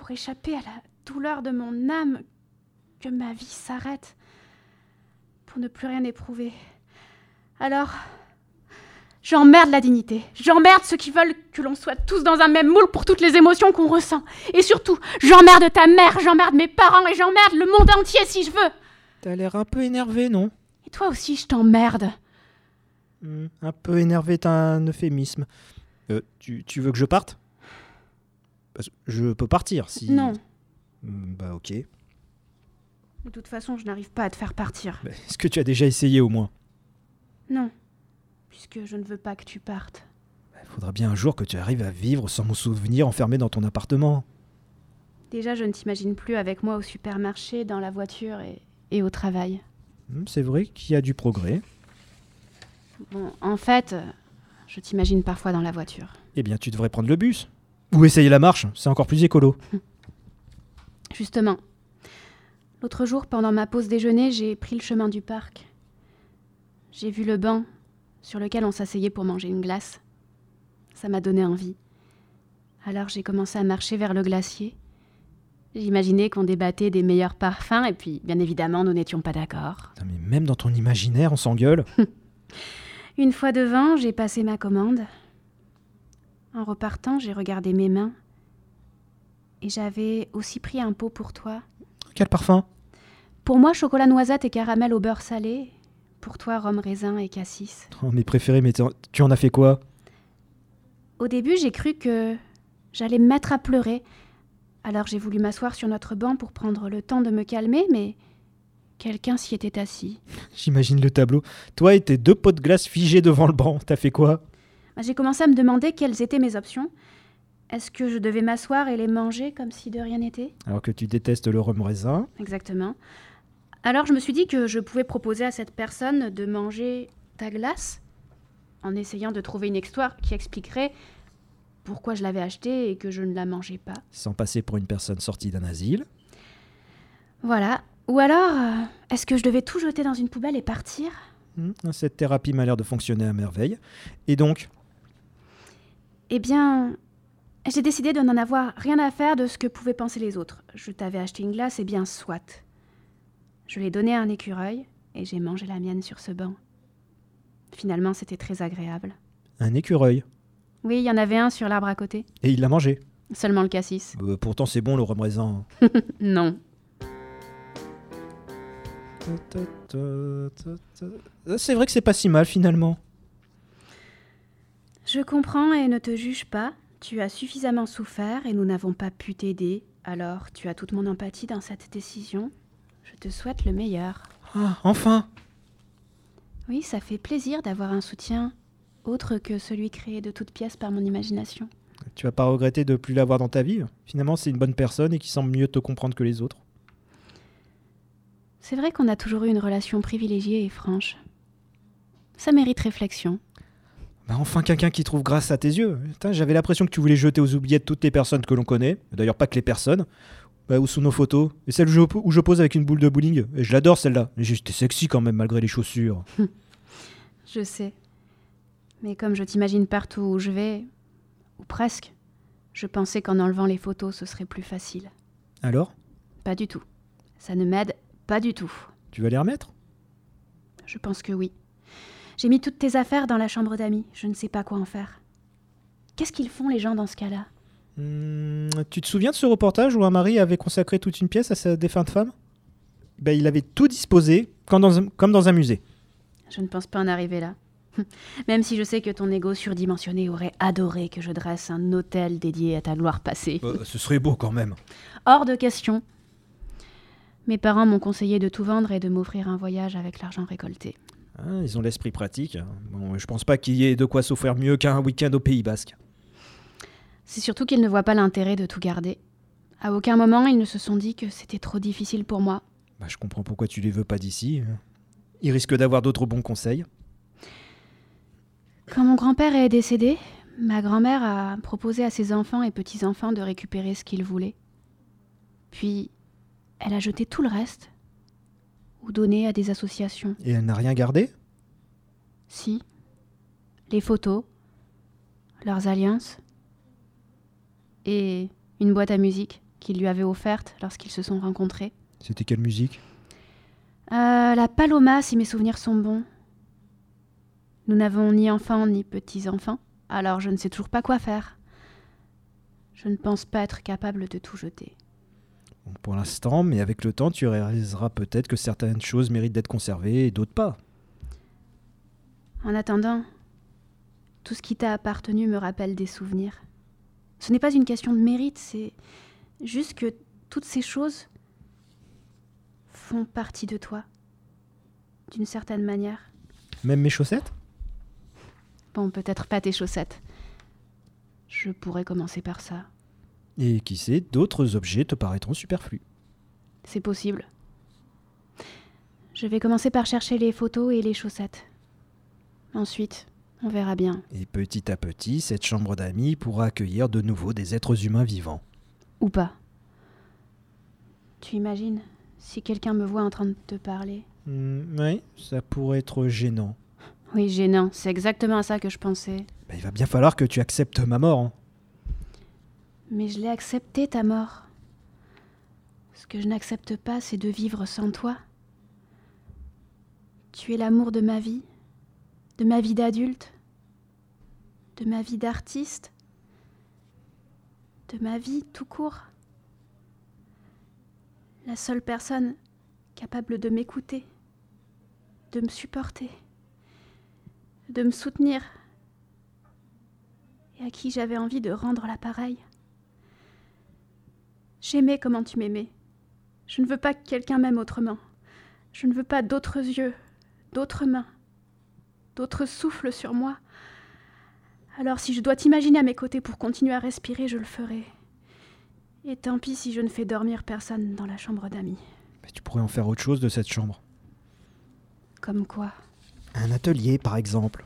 pour échapper à la douleur de mon âme, que ma vie s'arrête pour ne plus rien éprouver. Alors, j'emmerde la dignité, j'emmerde ceux qui veulent que l'on soit tous dans un même moule pour toutes les émotions qu'on ressent. Et surtout, j'emmerde ta mère, j'emmerde mes parents et j'emmerde le monde entier si je veux. T'as l'air un peu énervé, non? Et toi aussi, je t'emmerde. Hmm, Un peu énervé est un euphémisme. Euh, tu, tu veux que je parte? Parce que Je peux partir si. Non, Hmm, Bah ok. de toute façon, je n'arrive pas à te faire partir. Bah, Est-ce que tu as déjà essayé au moins? Non, puisque je ne veux pas que tu partes. Il faudra bien un jour que tu arrives à vivre sans mon souvenir enfermé dans ton appartement. Déjà, je ne t'imagine plus avec moi au supermarché, dans la voiture et, et au travail. Hmm, C'est vrai qu'il y a du progrès. Bon, en fait, euh, je t'imagine parfois dans la voiture. Eh bien, tu devrais prendre le bus. Ou essayer la marche, c'est encore plus écolo. Justement, l'autre jour, pendant ma pause déjeuner, j'ai pris le chemin du parc. J'ai vu le banc sur lequel on s'asseyait pour manger une glace. Ça m'a donné envie. Alors j'ai commencé à marcher vers le glacier. J'imaginais qu'on débattait des meilleurs parfums et puis, bien évidemment, nous n'étions pas d'accord. Mais même dans ton imaginaire, on s'engueule. Une fois devant, j'ai passé ma commande. En repartant, j'ai regardé mes mains. Et j'avais aussi pris un pot pour toi. Quel parfum? Pour moi, chocolat noisette et caramel au beurre salé. Pour toi, rhum raisin et cassis. oh, Mes préférés, mais tu en as fait quoi? Au début, j'ai cru que j'allais me mettre à pleurer. Alors j'ai voulu m'asseoir sur notre banc pour prendre le temps de me calmer, mais quelqu'un s'y était assis. J'imagine le tableau. Toi et tes deux pots de glace figés devant le banc, t'as fait quoi? J'ai commencé à me demander quelles étaient mes options. Est-ce que je devais m'asseoir et les manger comme si de rien n'était? Alors que tu détestes le rhum raisin. Exactement. Alors je me suis dit que je pouvais proposer à cette personne de manger ta glace en essayant de trouver une histoire qui expliquerait pourquoi je l'avais achetée et que je ne la mangeais pas. Sans passer pour une personne sortie d'un asile. Voilà. Ou alors, euh, est-ce que je devais tout jeter dans une poubelle et partir? Hmm, Cette thérapie m'a l'air de fonctionner à merveille. Et donc, Eh bien, j'ai décidé de n'en avoir rien à faire de ce que pouvaient penser les autres. Je t'avais acheté une glace, et bien soit. Je l'ai donnée à un écureuil et j'ai mangé la mienne sur ce banc. Finalement, c'était très agréable. un écureuil? Oui, il y en avait un sur l'arbre à côté. Et il l'a mangé? Seulement le cassis. Euh, pourtant, c'est bon le raisin. Non. C'est vrai que c'est pas si mal finalement. Je comprends et ne te juge pas. Tu as suffisamment souffert et nous n'avons pas pu t'aider. Alors, tu as toute mon empathie dans cette décision. Je te souhaite le meilleur. Ah, enfin Oui, ça fait plaisir d'avoir un soutien autre que celui créé de toutes pièces par mon imagination. Tu vas pas regretter de plus l'avoir dans ta vie? Finalement, c'est une bonne personne et qui semble mieux te comprendre que les autres. C'est vrai qu'on a toujours eu une relation privilégiée et franche. Ça mérite réflexion. Bah enfin quelqu'un qui trouve grâce à tes yeux. J'avais l'impression que tu voulais jeter aux oubliettes toutes les personnes que l'on connaît. D'ailleurs pas que les personnes. Bah, où sont nos photos Et celle où je, où je pose avec une boule de bowling. Et je l'adore celle-là. J'étais sexy quand même malgré les chaussures. Je sais. Mais comme je t'imagine partout où je vais, ou presque, je pensais qu'en enlevant les photos, ce serait plus facile. Alors? Pas du tout. Ça ne m'aide pas du tout. Tu vas les remettre? Je pense que oui. J'ai mis toutes tes affaires dans la chambre d'amis. Je ne sais pas quoi en faire. Qu'est-ce qu'ils font les gens dans ce cas-là? Hmm, Tu te souviens de ce reportage où un mari avait consacré toute une pièce à sa défunte femme? Bah, Il avait tout disposé comme dans un, comme dans un musée. Je ne pense pas en arriver là. Même si je sais que ton ego surdimensionné aurait adoré que je dresse un hôtel dédié à ta gloire passée. Euh, ce serait beau quand même. Hors de question. Mes parents m'ont conseillé de tout vendre et de m'offrir un voyage avec l'argent récolté. Hein, ils ont l'esprit pratique. hein. Bon, je pense pas qu'il y ait de quoi s'offrir mieux qu'un week-end au Pays Basque. C'est surtout qu'ils ne voient pas l'intérêt de tout garder. À aucun moment, ils ne se sont dit que c'était trop difficile pour moi. Bah, je comprends pourquoi tu les veux pas d'ici. Ils risquent d'avoir d'autres bons conseils. Quand mon grand-père est décédé, ma grand-mère a proposé à ses enfants et petits-enfants de récupérer ce qu'ils voulaient. Puis, elle a jeté tout le reste ou donné à des associations. Et elle n'a rien gardé? Si. Les photos, leurs alliances et une boîte à musique qu'il lui avait offerte lorsqu'ils se sont rencontrés. C'était quelle musique? Euh, la Paloma, si mes souvenirs sont bons. Nous n'avons ni enfants ni petits-enfants, alors je ne sais toujours pas quoi faire. Je ne pense pas être capable de tout jeter. Pour l'instant, mais avec le temps, tu réaliseras peut-être que certaines choses méritent d'être conservées et d'autres pas. En attendant, tout ce qui t'a appartenu me rappelle des souvenirs. Ce n'est pas une question de mérite, c'est juste que toutes ces choses font partie de toi, d'une certaine manière. Même mes chaussettes? Bon, peut-être pas tes chaussettes. Je pourrais commencer par ça. Et qui sait, d'autres objets te paraîtront superflus. C'est possible. Je vais commencer par chercher les photos et les chaussettes. Ensuite, on verra bien. Et petit à petit, cette chambre d'amis pourra accueillir de nouveau des êtres humains vivants. Ou pas. Tu imagines si quelqu'un me voit en train de te parler? Hmm, oui, ça pourrait être gênant. Oui, gênant. C'est exactement à ça que je pensais. Bah, il va bien falloir que tu acceptes ma mort. hein. Mais je l'ai accepté, ta mort. Ce que je n'accepte pas, c'est de vivre sans toi. Tu es l'amour de ma vie, de ma vie d'adulte, de ma vie d'artiste, de ma vie tout court. La seule personne capable de m'écouter, de me supporter, de me soutenir et à qui j'avais envie de rendre l'appareil. J'aimais comment tu m'aimais. Je ne veux pas que quelqu'un m'aime autrement. Je ne veux pas d'autres yeux, d'autres mains, d'autres souffles sur moi. Alors si je dois t'imaginer à mes côtés pour continuer à respirer, je le ferai. Et tant pis si je ne fais dormir personne dans la chambre d'amis. Mais tu pourrais en faire autre chose de cette chambre. Comme quoi Un atelier, par exemple.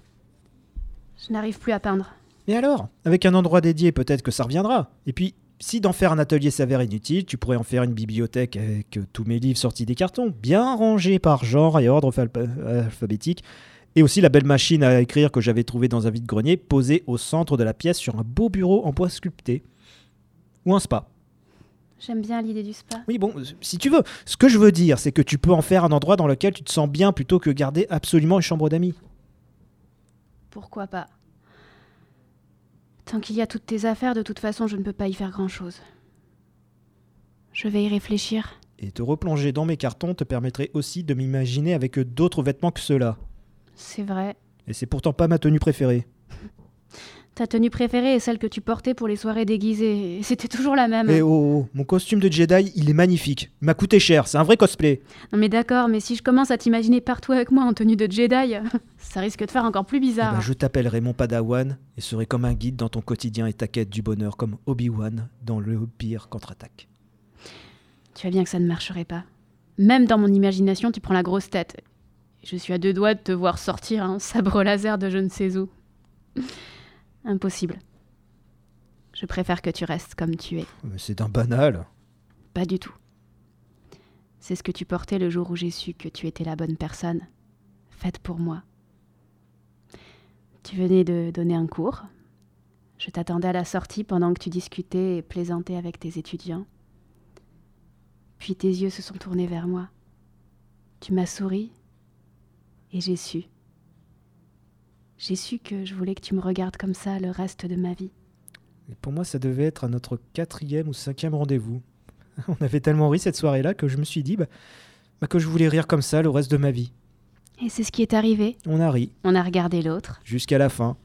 Je n'arrive plus à peindre. Mais alors? Avec un endroit dédié, peut-être que ça reviendra. Et puis, si d'en faire un atelier s'avère inutile, tu pourrais en faire une bibliothèque avec euh, tous mes livres sortis des cartons, bien rangés par genre et ordre alpha- alphabétique. Et aussi la belle machine à écrire que j'avais trouvée dans un vide-grenier, posée au centre de la pièce sur un beau bureau en bois sculpté. Ou un spa. J'aime bien l'idée du spa. Oui, bon, si tu veux. Ce que je veux dire, c'est que tu peux en faire un endroit dans lequel tu te sens bien plutôt que garder absolument une chambre d'amis. Pourquoi pas? Tant qu'il y a toutes tes affaires, de toute façon, je ne peux pas y faire grand-chose. Je vais y réfléchir. Et te replonger dans mes cartons te permettrait aussi de m'imaginer avec d'autres vêtements que ceux-là. C'est vrai. Et c'est pourtant pas ma tenue préférée. Ta tenue préférée est celle que tu portais pour les soirées déguisées. C'était toujours la même. Eh oh, oh, mon costume de Jedi, il est magnifique. Il m'a coûté cher, c'est un vrai cosplay. Non mais d'accord, mais si je commence à t'imaginer partout avec moi en tenue de Jedi, ça risque de faire encore plus Eh bizarre. ben, je t'appellerai mon padawan et serai comme un guide dans ton quotidien et ta quête du bonheur, comme Obi-Wan dans le pire contre-attaque. Tu vois bien que ça ne marcherait pas. Même dans mon imagination, tu prends la grosse tête. Je suis à deux doigts de te voir sortir un sabre laser de je ne sais où. Impossible. Je préfère que tu restes comme tu es. Mais c'est d'un banal. Pas du tout. C'est ce que tu portais le jour où j'ai su que tu étais la bonne personne, faite pour moi. Tu venais de donner un cours. Je t'attendais à la sortie pendant que tu discutais et plaisantais avec tes étudiants. Puis tes yeux se sont tournés vers moi. Tu m'as souri et j'ai su. J'ai su que je voulais que tu me regardes comme ça le reste de ma vie. Et pour moi, ça devait être à notre quatrième ou cinquième rendez-vous. On avait tellement ri cette soirée-là que je me suis dit bah, bah, que je voulais rire comme ça le reste de ma vie. Et c'est ce qui est arrivé. On a ri On a regardé l'autre. jusqu'à la fin.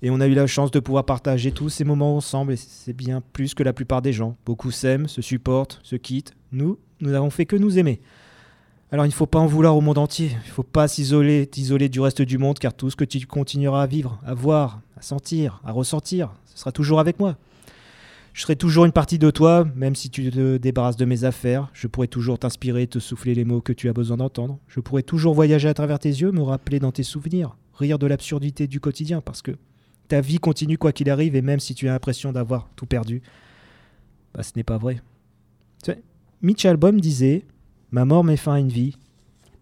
Et on a eu la chance de pouvoir partager tous ces moments ensemble, et c'est bien plus que la plupart des gens. Beaucoup s'aiment, se supportent, se quittent. Nous, nous n'avons fait que nous aimer. Alors il ne faut pas en vouloir au monde entier. Il ne faut pas s'isoler, t'isoler du reste du monde, car tout ce que tu continueras à vivre, à voir, à sentir, à ressentir, ce sera toujours avec moi. Je serai toujours une partie de toi, même si tu te débarrasses de mes affaires. Je pourrai toujours t'inspirer, te souffler les mots que tu as besoin d'entendre. Je pourrai toujours voyager à travers tes yeux, me rappeler dans tes souvenirs, rire de l'absurdité du quotidien, parce que ta vie continue quoi qu'il arrive, et même si tu as l'impression d'avoir tout perdu, bah, ce n'est pas vrai. Mitch Albom disait Ma mort met fin à une vie.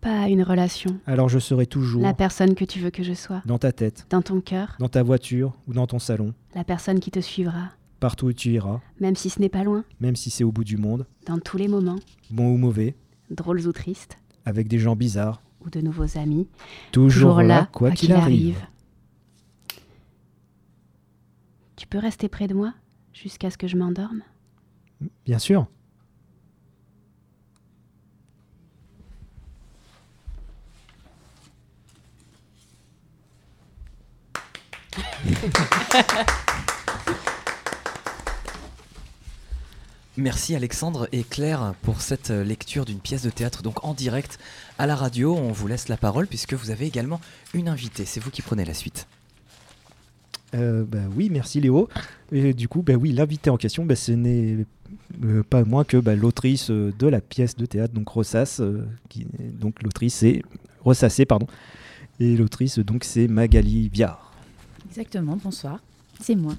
Pas à une relation. Alors je serai toujours. La personne que tu veux que je sois. Dans ta tête. Dans ton cœur. Dans ta voiture ou dans ton salon. La personne qui te suivra. Partout où tu iras. Même si ce n'est pas loin. Même si c'est au bout du monde. Dans tous les moments. Bon ou mauvais. Drôles ou tristes. Avec des gens bizarres. Ou de nouveaux amis. Toujours, là, quoi qu'il arrive. Tu peux rester près de moi jusqu'à ce que je m'endorme? Bien sûr. Merci Alexandre et Claire pour cette lecture d'une pièce de théâtre donc en direct à la radio. On vous laisse la parole puisque vous avez également une invitée. C'est vous qui prenez la suite. Euh, bah oui, merci Léo. Et du coup, bah oui, l'invité en question, bah, ce n'est euh, pas moins que l'autrice euh, de la pièce de théâtre, donc Rossas. qui, donc l'autrice c'est Ressassé, pardon. Et l'autrice donc c'est Magali Biard. Exactement, bonsoir. C'est moi.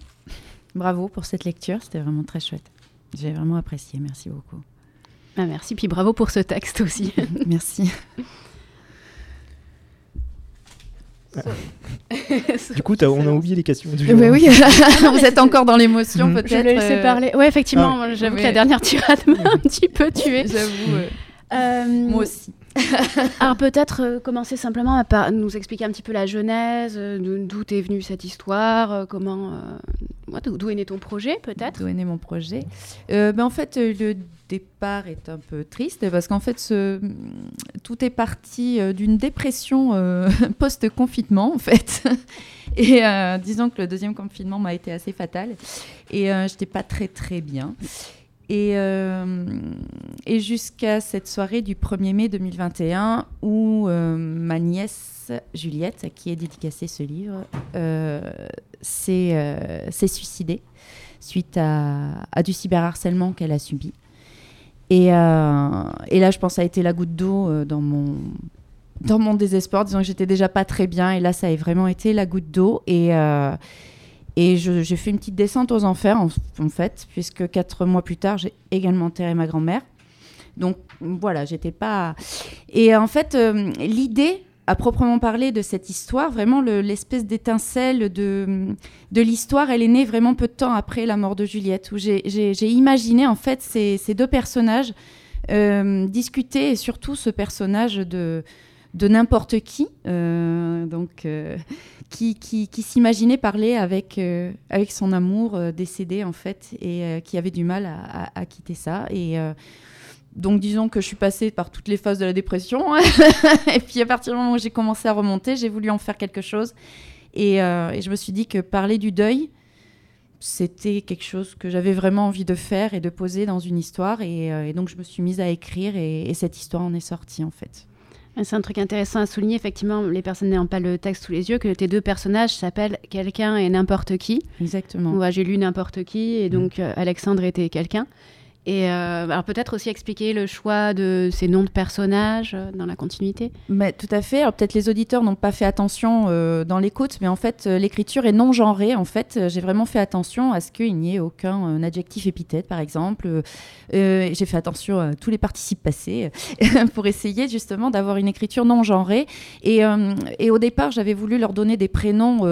Bravo pour cette lecture, c'était vraiment très chouette. J'ai vraiment apprécié, merci beaucoup. Ah, merci, puis bravo pour ce texte aussi. merci. du coup, on a oublié les questions du jour. oui, vous êtes encore dans l'émotion peut-être. Je vais laisser euh, parler. Oui, effectivement, ah. j'avoue que la dernière tirade m'a un petit peu tuée. J'avoue. Euh, moi aussi. Alors peut-être euh, commencer simplement à nous expliquer un petit peu la genèse, euh, d'où est venue cette histoire, euh, comment, d'où est né ton projet peut-être? D'où est né mon projet ben, En fait, le départ est un peu triste parce qu'en fait, ce, tout est parti d'une dépression post-confinement en fait. Et disons que le deuxième confinement m'a été assez fatal et je n'étais pas très très bien. Et, euh, et jusqu'à cette soirée du 1er mai 2021 où euh, ma nièce Juliette, à qui est dédicacé ce livre, euh, s'est suicidée suite à, à du cyberharcèlement qu'elle a subi. Et, là, je pense, ça a été la goutte d'eau dans mon, dans mon désespoir, disons que j'étais déjà pas très bien. Et là, ça a vraiment été la goutte d'eau. Et j'ai fait une petite descente aux enfers, en, fait, puisque quatre mois plus tard, j'ai également enterré ma grand-mère. Donc voilà, j'étais pas. Et en fait, euh, l'idée, à proprement parler, de cette histoire, vraiment l'espèce d'étincelle de, de l'histoire, elle est née vraiment peu de temps après la mort de Juliette, où j'ai imaginé en fait ces, deux personnages euh, discuter, et surtout ce personnage de, de n'importe qui. Euh, donc qui, qui, s'imaginait parler avec, euh, avec son amour euh, décédé, en fait, et euh, qui avait du mal à, quitter ça. Et donc, disons que je suis passée par toutes les phases de la dépression. et puis, à partir du moment où j'ai commencé à remonter, j'ai voulu en faire quelque chose. Et, je me suis dit que parler du deuil, c'était quelque chose que j'avais vraiment envie de faire et de poser dans une histoire. Et, donc, je me suis mise à écrire et, et cette histoire en est sortie, en fait. C'est un truc intéressant à souligner, effectivement, les personnes n'ayant pas le texte sous les yeux, que tes deux personnages s'appellent quelqu'un et n'importe qui. Exactement. j'ai lu n'importe qui, et donc mm. euh, Alexandre était quelqu'un. Et euh, alors peut-être aussi expliquer le choix de ces noms de personnages euh, dans la continuité. Mais, tout à fait. Alors peut-être les auditeurs n'ont pas fait attention euh, dans l'écoute, mais en fait l'écriture est non genrée. En fait, j'ai vraiment fait attention à ce qu'il n'y ait aucun adjectif épithète, par exemple. j'ai fait attention à tous les participes passés pour essayer justement d'avoir une écriture non genrée. Et, au départ, j'avais voulu leur donner des prénoms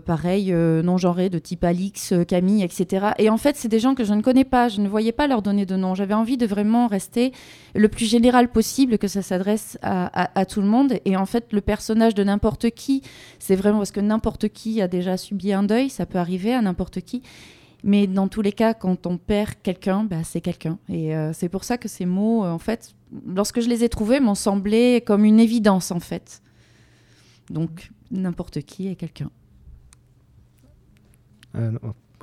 pareil, euh, non genrés, de type Alix, euh, Camille, etc. Et en fait, c'est des gens que je ne connais pas, je ne voyais pas leur donner de nom. J'avais envie de vraiment rester le plus général possible, que ça s'adresse à, tout le monde. Et en fait, le personnage de n'importe qui, c'est vraiment parce que n'importe qui a déjà subi un deuil, ça peut arriver à n'importe qui. Mais dans tous les cas, quand on perd quelqu'un, bah, c'est quelqu'un. Et c'est pour ça que ces mots, en fait, lorsque je les ai trouvés, m'ont semblé comme une évidence, en fait. Donc, n'importe qui est quelqu'un. Euh,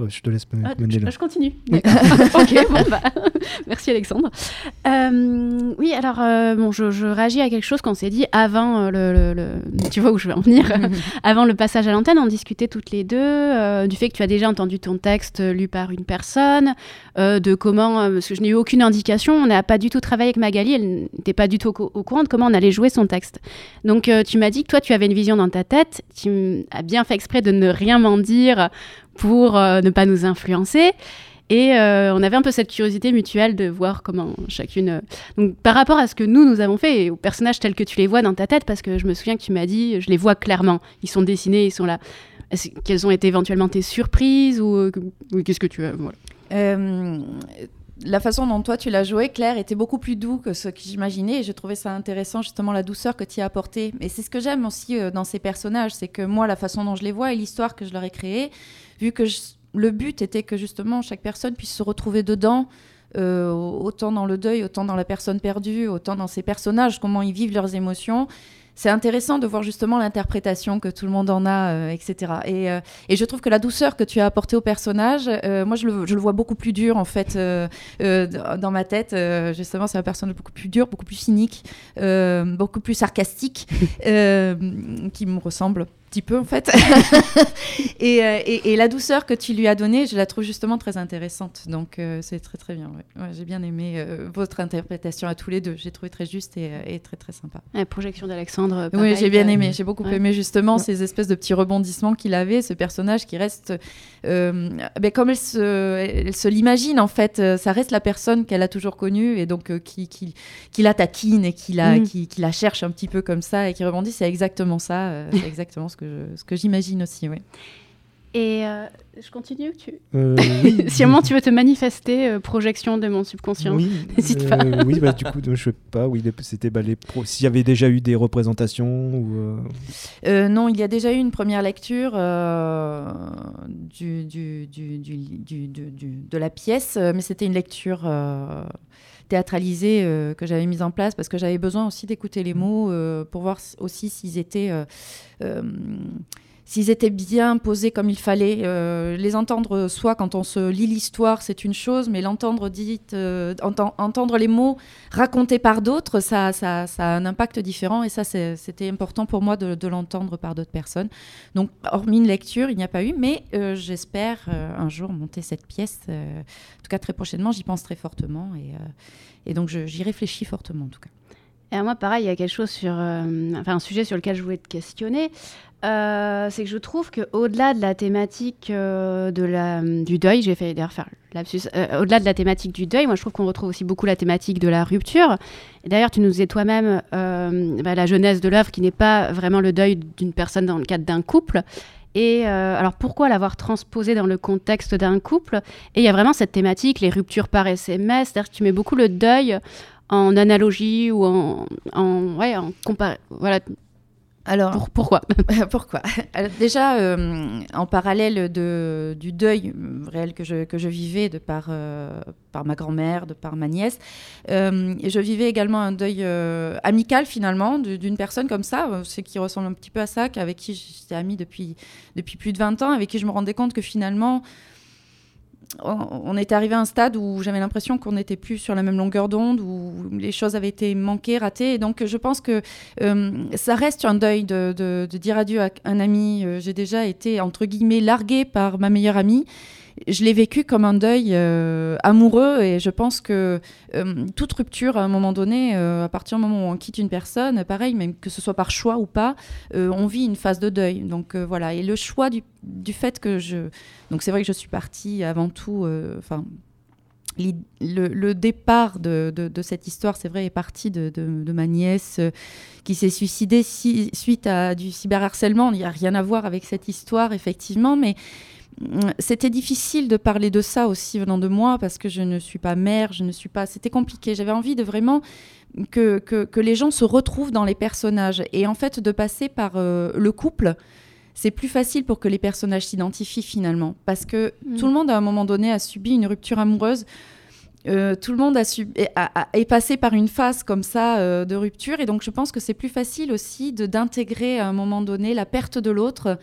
je te laisse Ah, mener je, là. je continue. Ok, bon, bah, merci Alexandre. Euh, oui, alors, euh, bon, je, je réagis à quelque chose qu'on s'est dit avant euh, le, le- le- Tu vois où je vais en venir Avant le passage à l'antenne, on discutait toutes les deux euh, du fait que tu as déjà entendu ton texte lu par une personne, euh, de comment, euh, parce que je n'ai eu aucune indication, on n'a pas du tout travaillé avec Magali, elle n'était pas du tout au, au courant de comment on allait jouer son texte. Donc euh, tu m'as dit que toi tu avais une vision dans ta tête, tu as bien fait exprès de ne rien m'en dire pour euh, ne pas nous influencer. Et euh, on avait un peu cette curiosité mutuelle de voir comment chacune. euh, Donc, par rapport à ce que nous, nous avons fait et aux personnages tels que tu les vois dans ta tête, parce que je me souviens que tu m'as dit, je les vois clairement. Ils sont dessinés, ils sont là. Quelles ont été éventuellement tes surprises ou oui, qu'est-ce que tu la façon dont toi tu l'as joué, Claire, était beaucoup plus doux que ce que j'imaginais et je trouvais ça intéressant justement la douceur que tu y as apportée. Et c'est ce que j'aime aussi dans ces personnages, c'est que moi la façon dont je les vois et l'histoire que je leur ai créée, vu que le but était que justement chaque personne puisse se retrouver dedans, euh, autant dans le deuil, autant dans la personne perdue, autant dans ces personnages, comment ils vivent leurs émotions. C'est intéressant de voir justement l'interprétation que tout le monde en a, euh, etc. Et, euh, et je trouve que la douceur que tu as apportée au personnage, moi je le, je le vois beaucoup plus dur en fait dans ma tête. justement, c'est un personnage beaucoup plus dur, beaucoup plus cynique, beaucoup plus sarcastique, qui me ressemble petit peu en fait. et, euh, et- et la douceur que tu lui as donnée, je la trouve justement très intéressante. Donc euh, c'est très très bien. ouais. Ouais, J'ai bien aimé euh, votre interprétation à tous les deux. J'ai trouvé très juste et, et très très sympa. La projection d'Alexandre. Oui, j'ai bien aimé. J'ai beaucoup ouais. aimé justement ces espèces de petits rebondissements qu'il avait, ce personnage qui reste, euh, ben, comme elle se, elle se l'imagine en fait, ça reste la personne qu'elle a toujours connue et donc qui, qui, qui la taquine et qui la, Mhm. qui, qui la cherche un petit peu comme ça et qui rebondit. C'est exactement ça. c'est exactement ce que ce que j'imagine aussi. Oui. Et euh, je continue tu... Euh, oui, Si à un moment tu veux te manifester, euh, projection de mon subconscient. Oui, N'hésite euh, oui, bah, du coup, je sais pas. Oui, c'était bah, pro- s'il y avait déjà eu des représentations ou. euh, Euh, non, il y a déjà eu une première lecture euh, du, du- du- du- du- du- du- de la pièce, mais c'était une lecture euh, théâtralisée euh, que j'avais mise en place parce que j'avais besoin aussi d'écouter les mots euh, pour voir aussi s'ils étaient, euh, s'ils étaient bien posés comme il fallait. Euh, les entendre soit quand on se lit l'histoire, c'est une chose, mais l'entendre dite, euh, enten- entendre les mots racontés par d'autres, ça, ça, ça a un impact différent et ça, c'était important pour moi de, de l'entendre par d'autres personnes. Donc, hormis une lecture, il n'y a pas eu, mais euh, j'espère euh, un jour monter cette pièce. euh, en tout cas, très prochainement, j'y pense très fortement et, euh, et donc j'y réfléchis fortement en tout cas. Et moi, pareil, il y a quelque chose sur, euh, enfin, un sujet sur lequel je voulais te questionner. Euh, c'est que je trouve que au-delà de la thématique euh, de la, du deuil, j'ai fait d'ailleurs faire lapsus, au-delà de la thématique du deuil, moi je trouve qu'on retrouve aussi beaucoup la thématique de la rupture. D'ailleurs, tu nous disais toi-même bah, la jeunesse de l'œuvre qui n'est pas vraiment le deuil d'une personne dans le cadre d'un couple. Et alors pourquoi l'avoir transposé dans le contexte d'un couple? Et il y a vraiment cette thématique, les ruptures par SMS, c'est-à-dire que tu mets beaucoup le deuil en analogie ou en, en ouais en compar voilà. Alors, pour, pourquoi? Pourquoi? Alors, Déjà, euh, en parallèle de, du deuil euh, réel que je, que je vivais de par, euh, par ma grand-mère, de par ma nièce, euh, je vivais également un deuil amical finalement d'une personne comme ça, c'est qui ressemble un petit peu à ça, avec qui j'étais amie depuis, depuis plus de 20 ans, avec qui je me rendais compte que finalement, on, était arrivé à un stade où j'avais l'impression qu'on n'était plus sur la même longueur d'onde, où les choses avaient été manquées, ratées. Et donc, je pense que euh, ça reste un deuil de, de- de dire adieu à un ami. Euh, J'ai déjà été, entre guillemets, larguée par ma meilleure amie. Je l'ai vécu comme un deuil euh, amoureux et je pense que euh, toute rupture à un moment donné, euh, à partir du moment où on quitte une personne, pareil, même que ce soit par choix ou pas, on vit une phase de deuil. Donc voilà, et le choix du, fait que je... Donc c'est vrai que je suis partie avant tout... Enfin, le, départ de, cette histoire, c'est vrai, est parti de, ma nièce qui s'est suicidée suite à du cyberharcèlement. Il n'y a rien à voir avec cette histoire, effectivement, mais c'était difficile de parler de ça aussi venant de moi parce que je ne suis pas mère, je ne suis pas. C'était compliqué. J'avais envie de vraiment que, que, que les gens se retrouvent dans les personnages et en fait de passer par euh, le couple. C'est plus facile pour que les personnages s'identifient finalement parce que Mm. tout le monde à un moment donné a subi une rupture amoureuse. Euh, tout le monde a, sub- est, a- a- est passé par une phase comme ça euh, de rupture et donc je pense que c'est plus facile aussi d'intégrer à un moment donné la perte de l'autre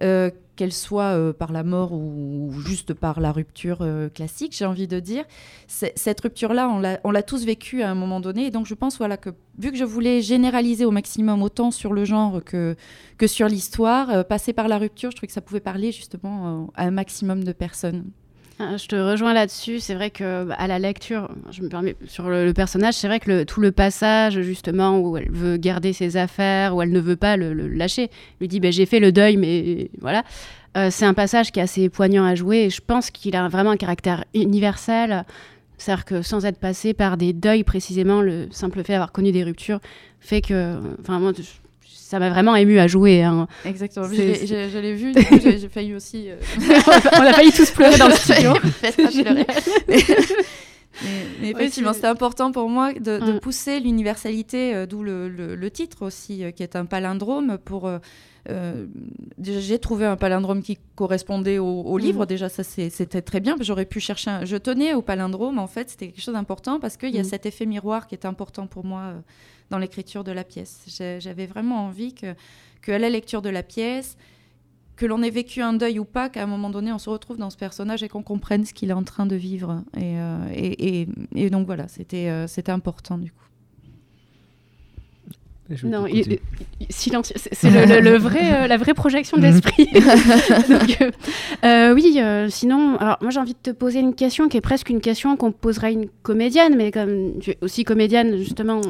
qu'elle soit par la mort ou, juste par la rupture classique, j'ai envie de dire. Cette rupture-là, on l'a tous vécue à un moment donné. Et donc, je pense voilà, que vu que je voulais généraliser au maximum autant sur le genre que, que sur l'histoire, passer par la rupture, je trouvais que ça pouvait parler justement à un maximum de personnes. Ah, je te rejoins là-dessus. C'est vrai que bah, à la lecture, je me permets sur le, personnage, c'est vrai que tout le passage justement où elle veut garder ses affaires, où elle ne veut pas le, lâcher, lui dit bah, j'ai fait le deuil, mais voilà. Euh, c'est un passage qui est assez poignant à jouer. Et je pense qu'il a vraiment un caractère universel. C'est-à-dire que sans être passé par des deuils précisément, le simple fait d'avoir connu des ruptures fait que, enfin moi, ça m'a vraiment ému à jouer. Hein. Exactement. Je l'ai vu, j'ai failli aussi. Euh, on a failli tous pleurer dans le studio. mais, effectivement, c'était important pour moi de, pousser l'universalité, euh, d'où le, titre aussi, euh, qui est un palindrome pour. j'ai trouvé un palindrome qui correspondait au, mm. livre. Déjà, ça c'était très bien. J'aurais pu chercher. Un... Je tenais au palindrome. En fait, c'était quelque chose d'important parce qu'il y a mm. cet effet miroir qui est important pour moi dans l'écriture de la pièce. J'avais vraiment envie que, que, à la lecture de la pièce, que l'on ait vécu un deuil ou pas, qu'à un moment donné, on se retrouve dans ce personnage et qu'on comprenne ce qu'il est en train de vivre. Et, euh, et, et, donc voilà, c'était euh, c'était important du coup. Non, silence. C'est le, vrai, euh, la vraie projection de l'esprit. oui, sinon, alors moi j'ai envie de te poser une question qui est presque une question qu'on poserait à une comédienne, mais comme tu es aussi comédienne justement,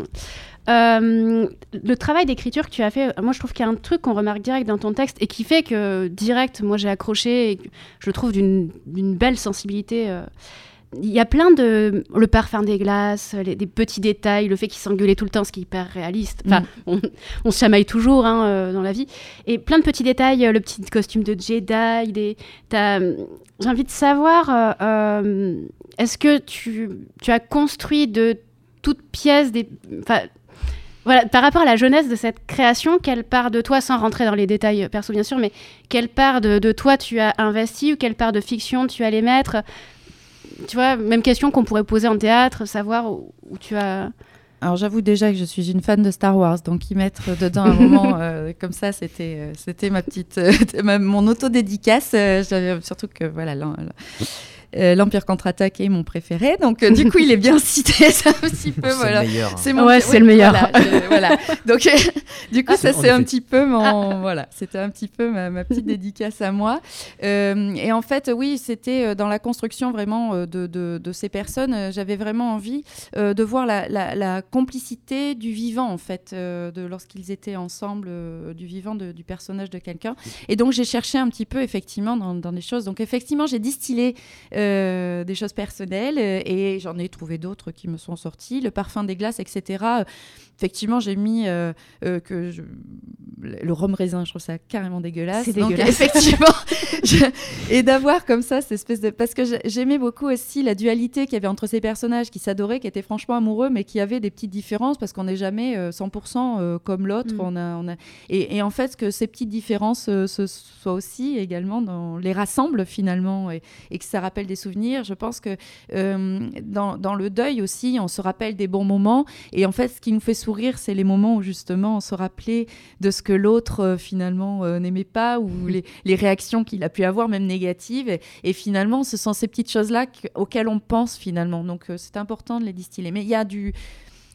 euh, le travail d'écriture que tu as fait, moi je trouve qu'il y a un truc qu'on remarque direct dans ton texte et qui fait que direct, moi j'ai accroché et je trouve d'une belle sensibilité. Euh, il y a plein de. Le parfum des glaces, les, des petits détails, le fait qu'il s'engueulait tout le temps, ce qui est hyper réaliste. Enfin, mm. on, se chamaille toujours hein, euh, dans la vie. Et plein de petits détails, le petit costume de Jedi. Des... J'ai envie de savoir, est-ce que tu, tu, as construit de toutes pièces des. Enfin, voilà, par rapport à la jeunesse de cette création, quelle part de toi, sans rentrer dans les détails perso bien sûr, mais quelle part de, toi tu as investi ou quelle part de fiction tu allais mettre? Tu vois, même question qu'on pourrait poser en théâtre, savoir où, tu as... Alors j'avoue déjà que je suis une fan de Star Wars, donc y mettre dedans un moment euh, comme ça, c'était euh, c'était ma petite euh, mon auto dédicace. Surtout que voilà. Euh, L'Empire contre-attaque est mon préféré, donc euh, du coup il est bien cité ça un petit peu. voilà. C'est mon... Ouais, c'est le meilleur. Voilà, Donc du coup ah, ça c'est un petit peu mon voilà, c'était un petit peu ma, petite dédicace à moi. Euh, et en fait oui c'était dans la construction vraiment de, de, ces personnes, j'avais vraiment envie de voir la, la, complicité du vivant en fait, de lorsqu'ils étaient ensemble, du vivant du personnage de quelqu'un. Et donc j'ai cherché un petit peu effectivement dans, dans des choses. Donc effectivement j'ai distillé euh, des choses personnelles euh, et j'en ai trouvé d'autres qui me sont sortis. Le parfum des glaces, etc. Effectivement, j'ai mis euh, que le rhum raisin, je trouve ça carrément dégueulasse. C'est dégueulasse. effectivement, et d'avoir comme ça cette espèce de. Parce que j'aimais beaucoup aussi la dualité qu'il y avait entre ces personnages qui s'adoraient, qui étaient franchement amoureux, mais qui avaient des petites différences parce qu'on n'est jamais 100% comme l'autre. Mm. On a, on a... Et, en fait, que ces petites différences se soient aussi également dans les rassemblent finalement et, et que ça rappelle des souvenirs. Je pense que euh, dans, le deuil aussi, on se rappelle des bons moments. Et en fait, ce qui nous fait sourire, c'est les moments où justement on se rappelait de ce que l'autre euh, finalement euh, n'aimait pas ou les, réactions qu'il a pu avoir, même négatives. Et, finalement, ce sont ces petites choses-là auxquelles on pense finalement. Donc c'est important de les distiller. Mais il y a du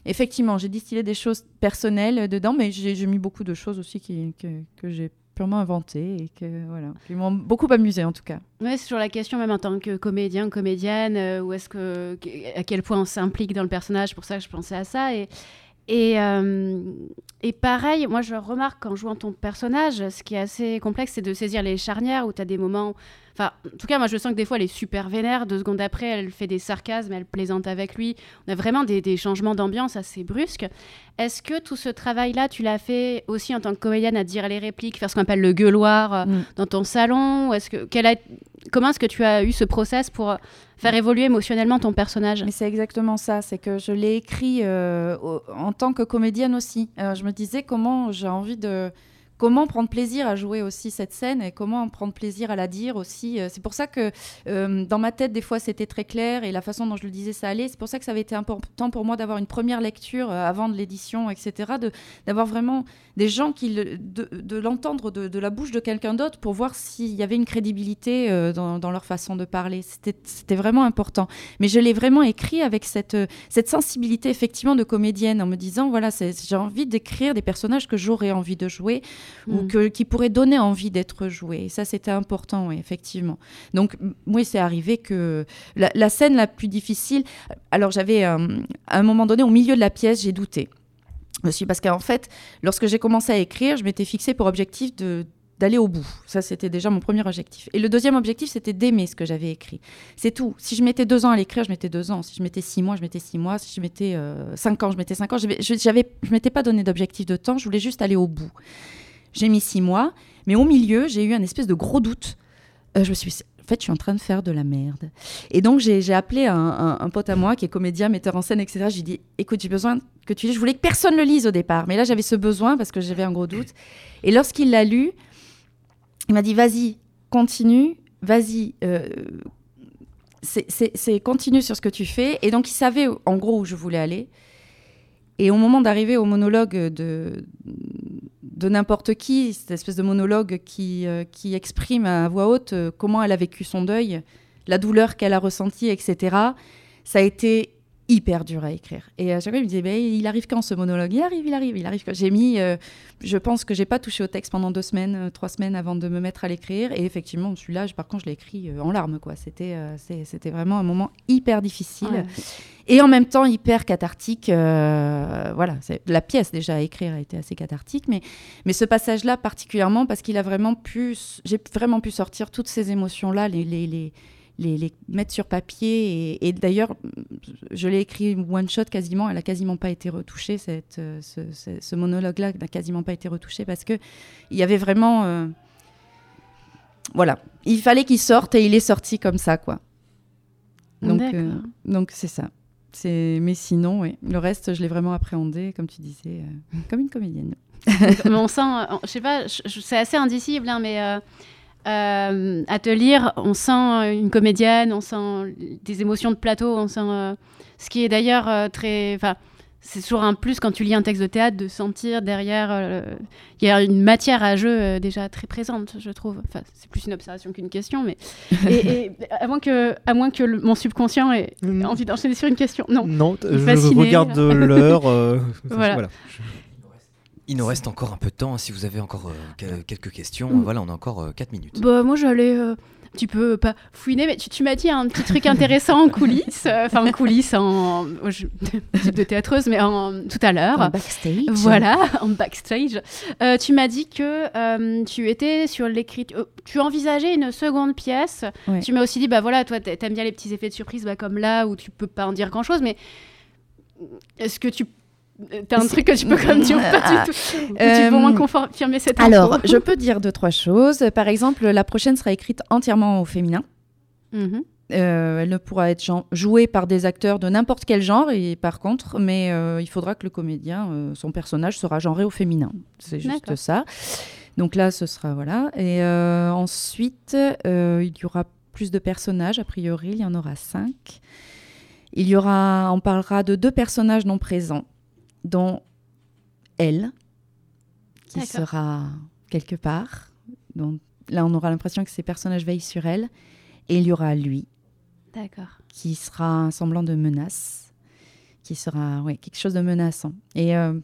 effectivement, j'ai distillé des choses personnelles dedans, mais j'ai mis beaucoup de choses aussi qui, que, que j'ai purement inventé et que voilà, qui m'ont beaucoup amusé en tout cas. Ouais, c'est toujours la question même en tant que comédien, comédienne, euh, où est-ce que à quel point on s'implique dans le personnage. Pour ça que je pensais à ça et et, euh, et pareil, moi je remarque en jouant ton personnage, ce qui est assez complexe, c'est de saisir les charnières où tu as des moments Enfin, en tout cas, moi, je sens que des fois, elle est super vénère. Deux secondes après, elle fait des sarcasmes, elle plaisante avec lui. On a vraiment des, changements d'ambiance assez brusques. Est-ce que tout ce travail-là, tu l'as fait aussi en tant que comédienne à dire les répliques, faire ce qu'on appelle le gueuloir euh, mm. dans ton salon? Est-ce que, a, Comment est-ce que tu as eu ce process pour faire évoluer émotionnellement ton personnage Mais c'est exactement ça. C'est que je l'ai écrit euh, en tant que comédienne aussi. Euh, je me disais comment j'ai envie de comment prendre plaisir à jouer aussi cette scène et comment prendre plaisir à la dire aussi. Euh, c'est pour ça que euh, dans ma tête, des fois, c'était très clair et la façon dont je le disais, ça allait. C'est pour ça que ça avait été important pour moi d'avoir une première lecture avant de l'édition, etc. D'avoir vraiment des gens qui de, de l'entendre de, la bouche de quelqu'un d'autre pour voir s'il y avait une crédibilité dans, dans, leur façon de parler. C'était vraiment important. Mais je l'ai vraiment écrit avec cette, cette sensibilité effectivement de comédienne en me disant, voilà, j'ai envie d'écrire des personnages que j'aurais envie de jouer ou mm. que, qui pourrait donner envie d'être joué. Et ça, c'était important, oui, effectivement. Donc, moi, c'est arrivé que la, scène la plus difficile. Alors, j'avais euh, à un moment donné, au milieu de la pièce, j'ai douté. Aussi, parce qu'en fait, lorsque j'ai commencé à écrire, je m'étais fixé pour objectif de d'aller au bout. Ça, c'était déjà mon premier objectif. Et le deuxième objectif, c'était d'aimer ce que j'avais écrit. C'est tout. Si je mettais deux ans à l'écrire, je mettais deux ans. Si je mettais six mois, je mettais six mois. Si je mettais euh, cinq ans, je mettais cinq ans. Je ne m'étais pas donné d'objectif de temps. Je voulais juste aller au bout. J'ai mis six mois, mais au milieu, j'ai eu un espèce de gros doute. Euh, je me suis dit, fait, je suis en train de faire de la merde. Et donc, j'ai appelé un, pote à moi qui est comédien, metteur en scène, etc. J'ai dit, écoute, j'ai besoin que tu lises. Je voulais que personne le lise au départ, mais là, j'avais ce besoin parce que j'avais un gros doute. Et lorsqu'il l'a lu, il m'a dit, vas-y, continue, vas-y. Euh, c'est continue sur ce que tu fais. Et donc, il savait en gros où je voulais aller. Et au moment d'arriver au monologue de, de n'importe qui, cette espèce de monologue qui, euh, qui exprime à voix haute euh, comment elle a vécu son deuil, la douleur qu'elle a ressentie, etc., ça a été hyper dur à écrire. Et à chaque fois, il me disait, il arrive quand ce monologue? Il arrive, il arrive, il arrive. J'ai mis, euh, je pense que j'ai pas touché au texte pendant deux semaines, trois semaines avant de me mettre à l'écrire. Et effectivement, celui-là, par contre, je l'ai écrit en larmes. quoi. C'était, c'était vraiment un moment hyper difficile et en même temps hyper cathartique. Euh, voilà, la pièce déjà à écrire a été assez cathartique, mais, mais ce passage-là particulièrement parce qu'il a vraiment pu, j'ai vraiment pu sortir toutes ces émotions-là, les, les, les, les, mettre sur papier. Et, d'ailleurs, je l'ai écrit one shot quasiment, elle a quasiment pas été retouchée. Cette, euh, ce, ce, monologue-là n'a quasiment pas été retouché parce que il y avait vraiment, euh, voilà, il fallait qu'il sorte et il est sorti comme ça, quoi. Donc, donc c'est ça. Mais sinon, oui. le reste, je l'ai vraiment appréhendé, comme tu disais, euh, comme une comédienne. mais on sent, euh, je sais pas, c'est assez indicible, hein, mais euh, à te lire, on sent une comédienne, on sent des émotions de plateau, on sent ce qui est d'ailleurs très, c'est toujours un plus quand tu lis un texte de théâtre de sentir derrière. Euh, il y a une matière à jeu euh, déjà très présente, je trouve. Enfin, c'est plus une observation qu'une question, mais. et, à moins que, à moins que mon subconscient ait mm. envie d'enchaîner sur une question. Non. Non, je regarde l'heure. Euh, voilà. Il nous reste encore un peu de temps. Si vous avez encore quelques questions, mm. voilà, on a encore 4 minutes. Bah, moi, j'allais tu peux pas fouiner, mais tu, m'as dit un petit truc intéressant en coulisses, euh, enfin en coulisses, en de théâtreuse, mais en, tout à l'heure. En backstage. Voilà, en backstage. Euh, tu m'as dit que euh, tu étais sur l'écriture, tu envisageais une seconde pièce. Tu m'as aussi dit, bah voilà, toi, t'aimes bien les petits effets de surprise, bah, comme là où tu peux pas en dire grand chose, mais est-ce que tu T'as un truc que tu peux comme dire pas du tout. tu peux au moins confirmer cette info. Alors, je peux dire deux, trois choses. Par exemple, la prochaine sera écrite entièrement au féminin. Mhm. Euh, elle ne pourra être jouée par des acteurs de n'importe quel genre, et par contre, mais euh, il faudra que le comédien, euh, son personnage sera genré au féminin. C'est juste ça. Donc là, ce sera voilà. Et ensuite, il y aura plus de personnages. A priori, il y en aura cinq. Il y aura, on parlera de deux personnages non présents dont elle, qui sera quelque part. Donc là, on aura l'impression que ces personnages veillent sur elle. Et il y aura lui, qui sera un semblant de menace, qui sera ouais, quelque chose de menaçant. Et euh,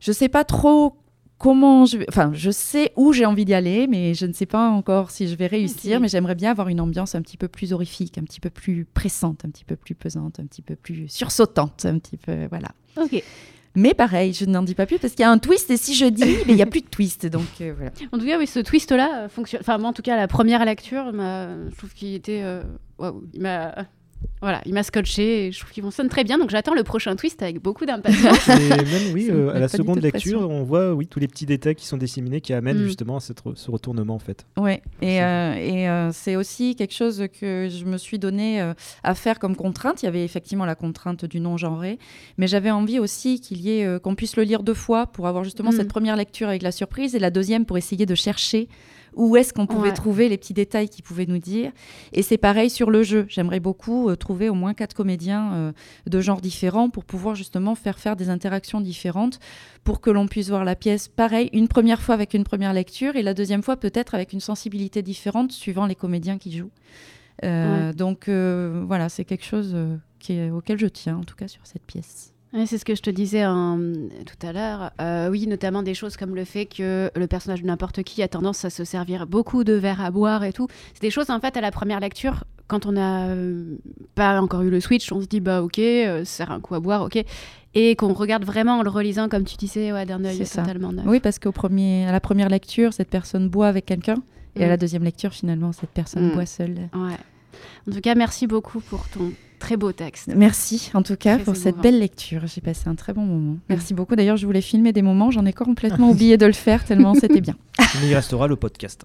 je ne sais pas trop comment je enfin je sais où j'ai envie d'y aller mais je ne sais pas encore si je vais réussir mais j'aimerais bien avoir une ambiance un petit peu plus horrifique un petit peu plus pressante un petit peu plus pesante un petit peu plus sursautante un petit peu voilà ok mais pareil, je n'en dis pas plus parce qu'il y a un twist et si je dis, il n'y a plus de twist. Donc euh, voilà. En tout cas, oui, ce twist-là euh, fonctionne. Enfin, moi, en tout cas, la première lecture, je trouve qu'il était. Euh, il m'a Voilà, il m'a scotché et je trouve qu'ils fonctionnent très bien. Donc j'attends le prochain twist avec beaucoup d'impatience. Et même, oui, euh, à la seconde lecture, on voit oui, tous les petits détails qui sont disséminés qui amènent Mm. justement à cette re- ce retournement en fait. Ouais, et, euh, et euh, c'est aussi quelque chose que je me suis donné euh, à faire comme contrainte. Il y avait effectivement la contrainte du non-genré, mais j'avais envie aussi qu'il y ait, euh, qu'on puisse le lire deux fois pour avoir justement Mm. cette première lecture avec la surprise et la deuxième pour essayer de chercher où est-ce qu'on pouvait Ouais. trouver les petits détails qu'il pouvait nous dire. Et c'est pareil sur le jeu. J'aimerais beaucoup euh, trouver au moins quatre comédiens euh, de genres différents pour pouvoir justement faire faire des interactions différentes pour que l'on puisse voir la pièce pareil une première fois avec une première lecture et la deuxième fois peut-être avec une sensibilité différente suivant les comédiens qui jouent. Euh, Donc voilà, c'est quelque chose qui est, auquel je tiens en tout cas sur cette pièce. C'est ce que je te disais hein, tout à l'heure. Euh, oui, notamment des choses comme le fait que le personnage de n'importe qui a tendance à se servir beaucoup de verres à boire et tout. C'est des choses, en fait, à la première lecture, quand on n'a euh, pas encore eu le switch, on se dit, bah ok, euh, ça sert un coup à boire, ok. Et qu'on regarde vraiment en le relisant, comme tu disais, ouais, d'un œil totalement neuf. Oui, parce qu'au premier, à la première lecture, cette personne boit avec quelqu'un et à Mm. la deuxième lecture, finalement, cette personne Mm. boit seule. Ouais. En tout cas, merci beaucoup pour ton très beau texte. Merci en tout cas Très pour cette belle lecture. J'ai passé un très bon moment. Merci beaucoup. D'ailleurs, je voulais filmer des moments. J'en ai complètement oublié de le faire tellement c'était bien. Mais il restera le podcast.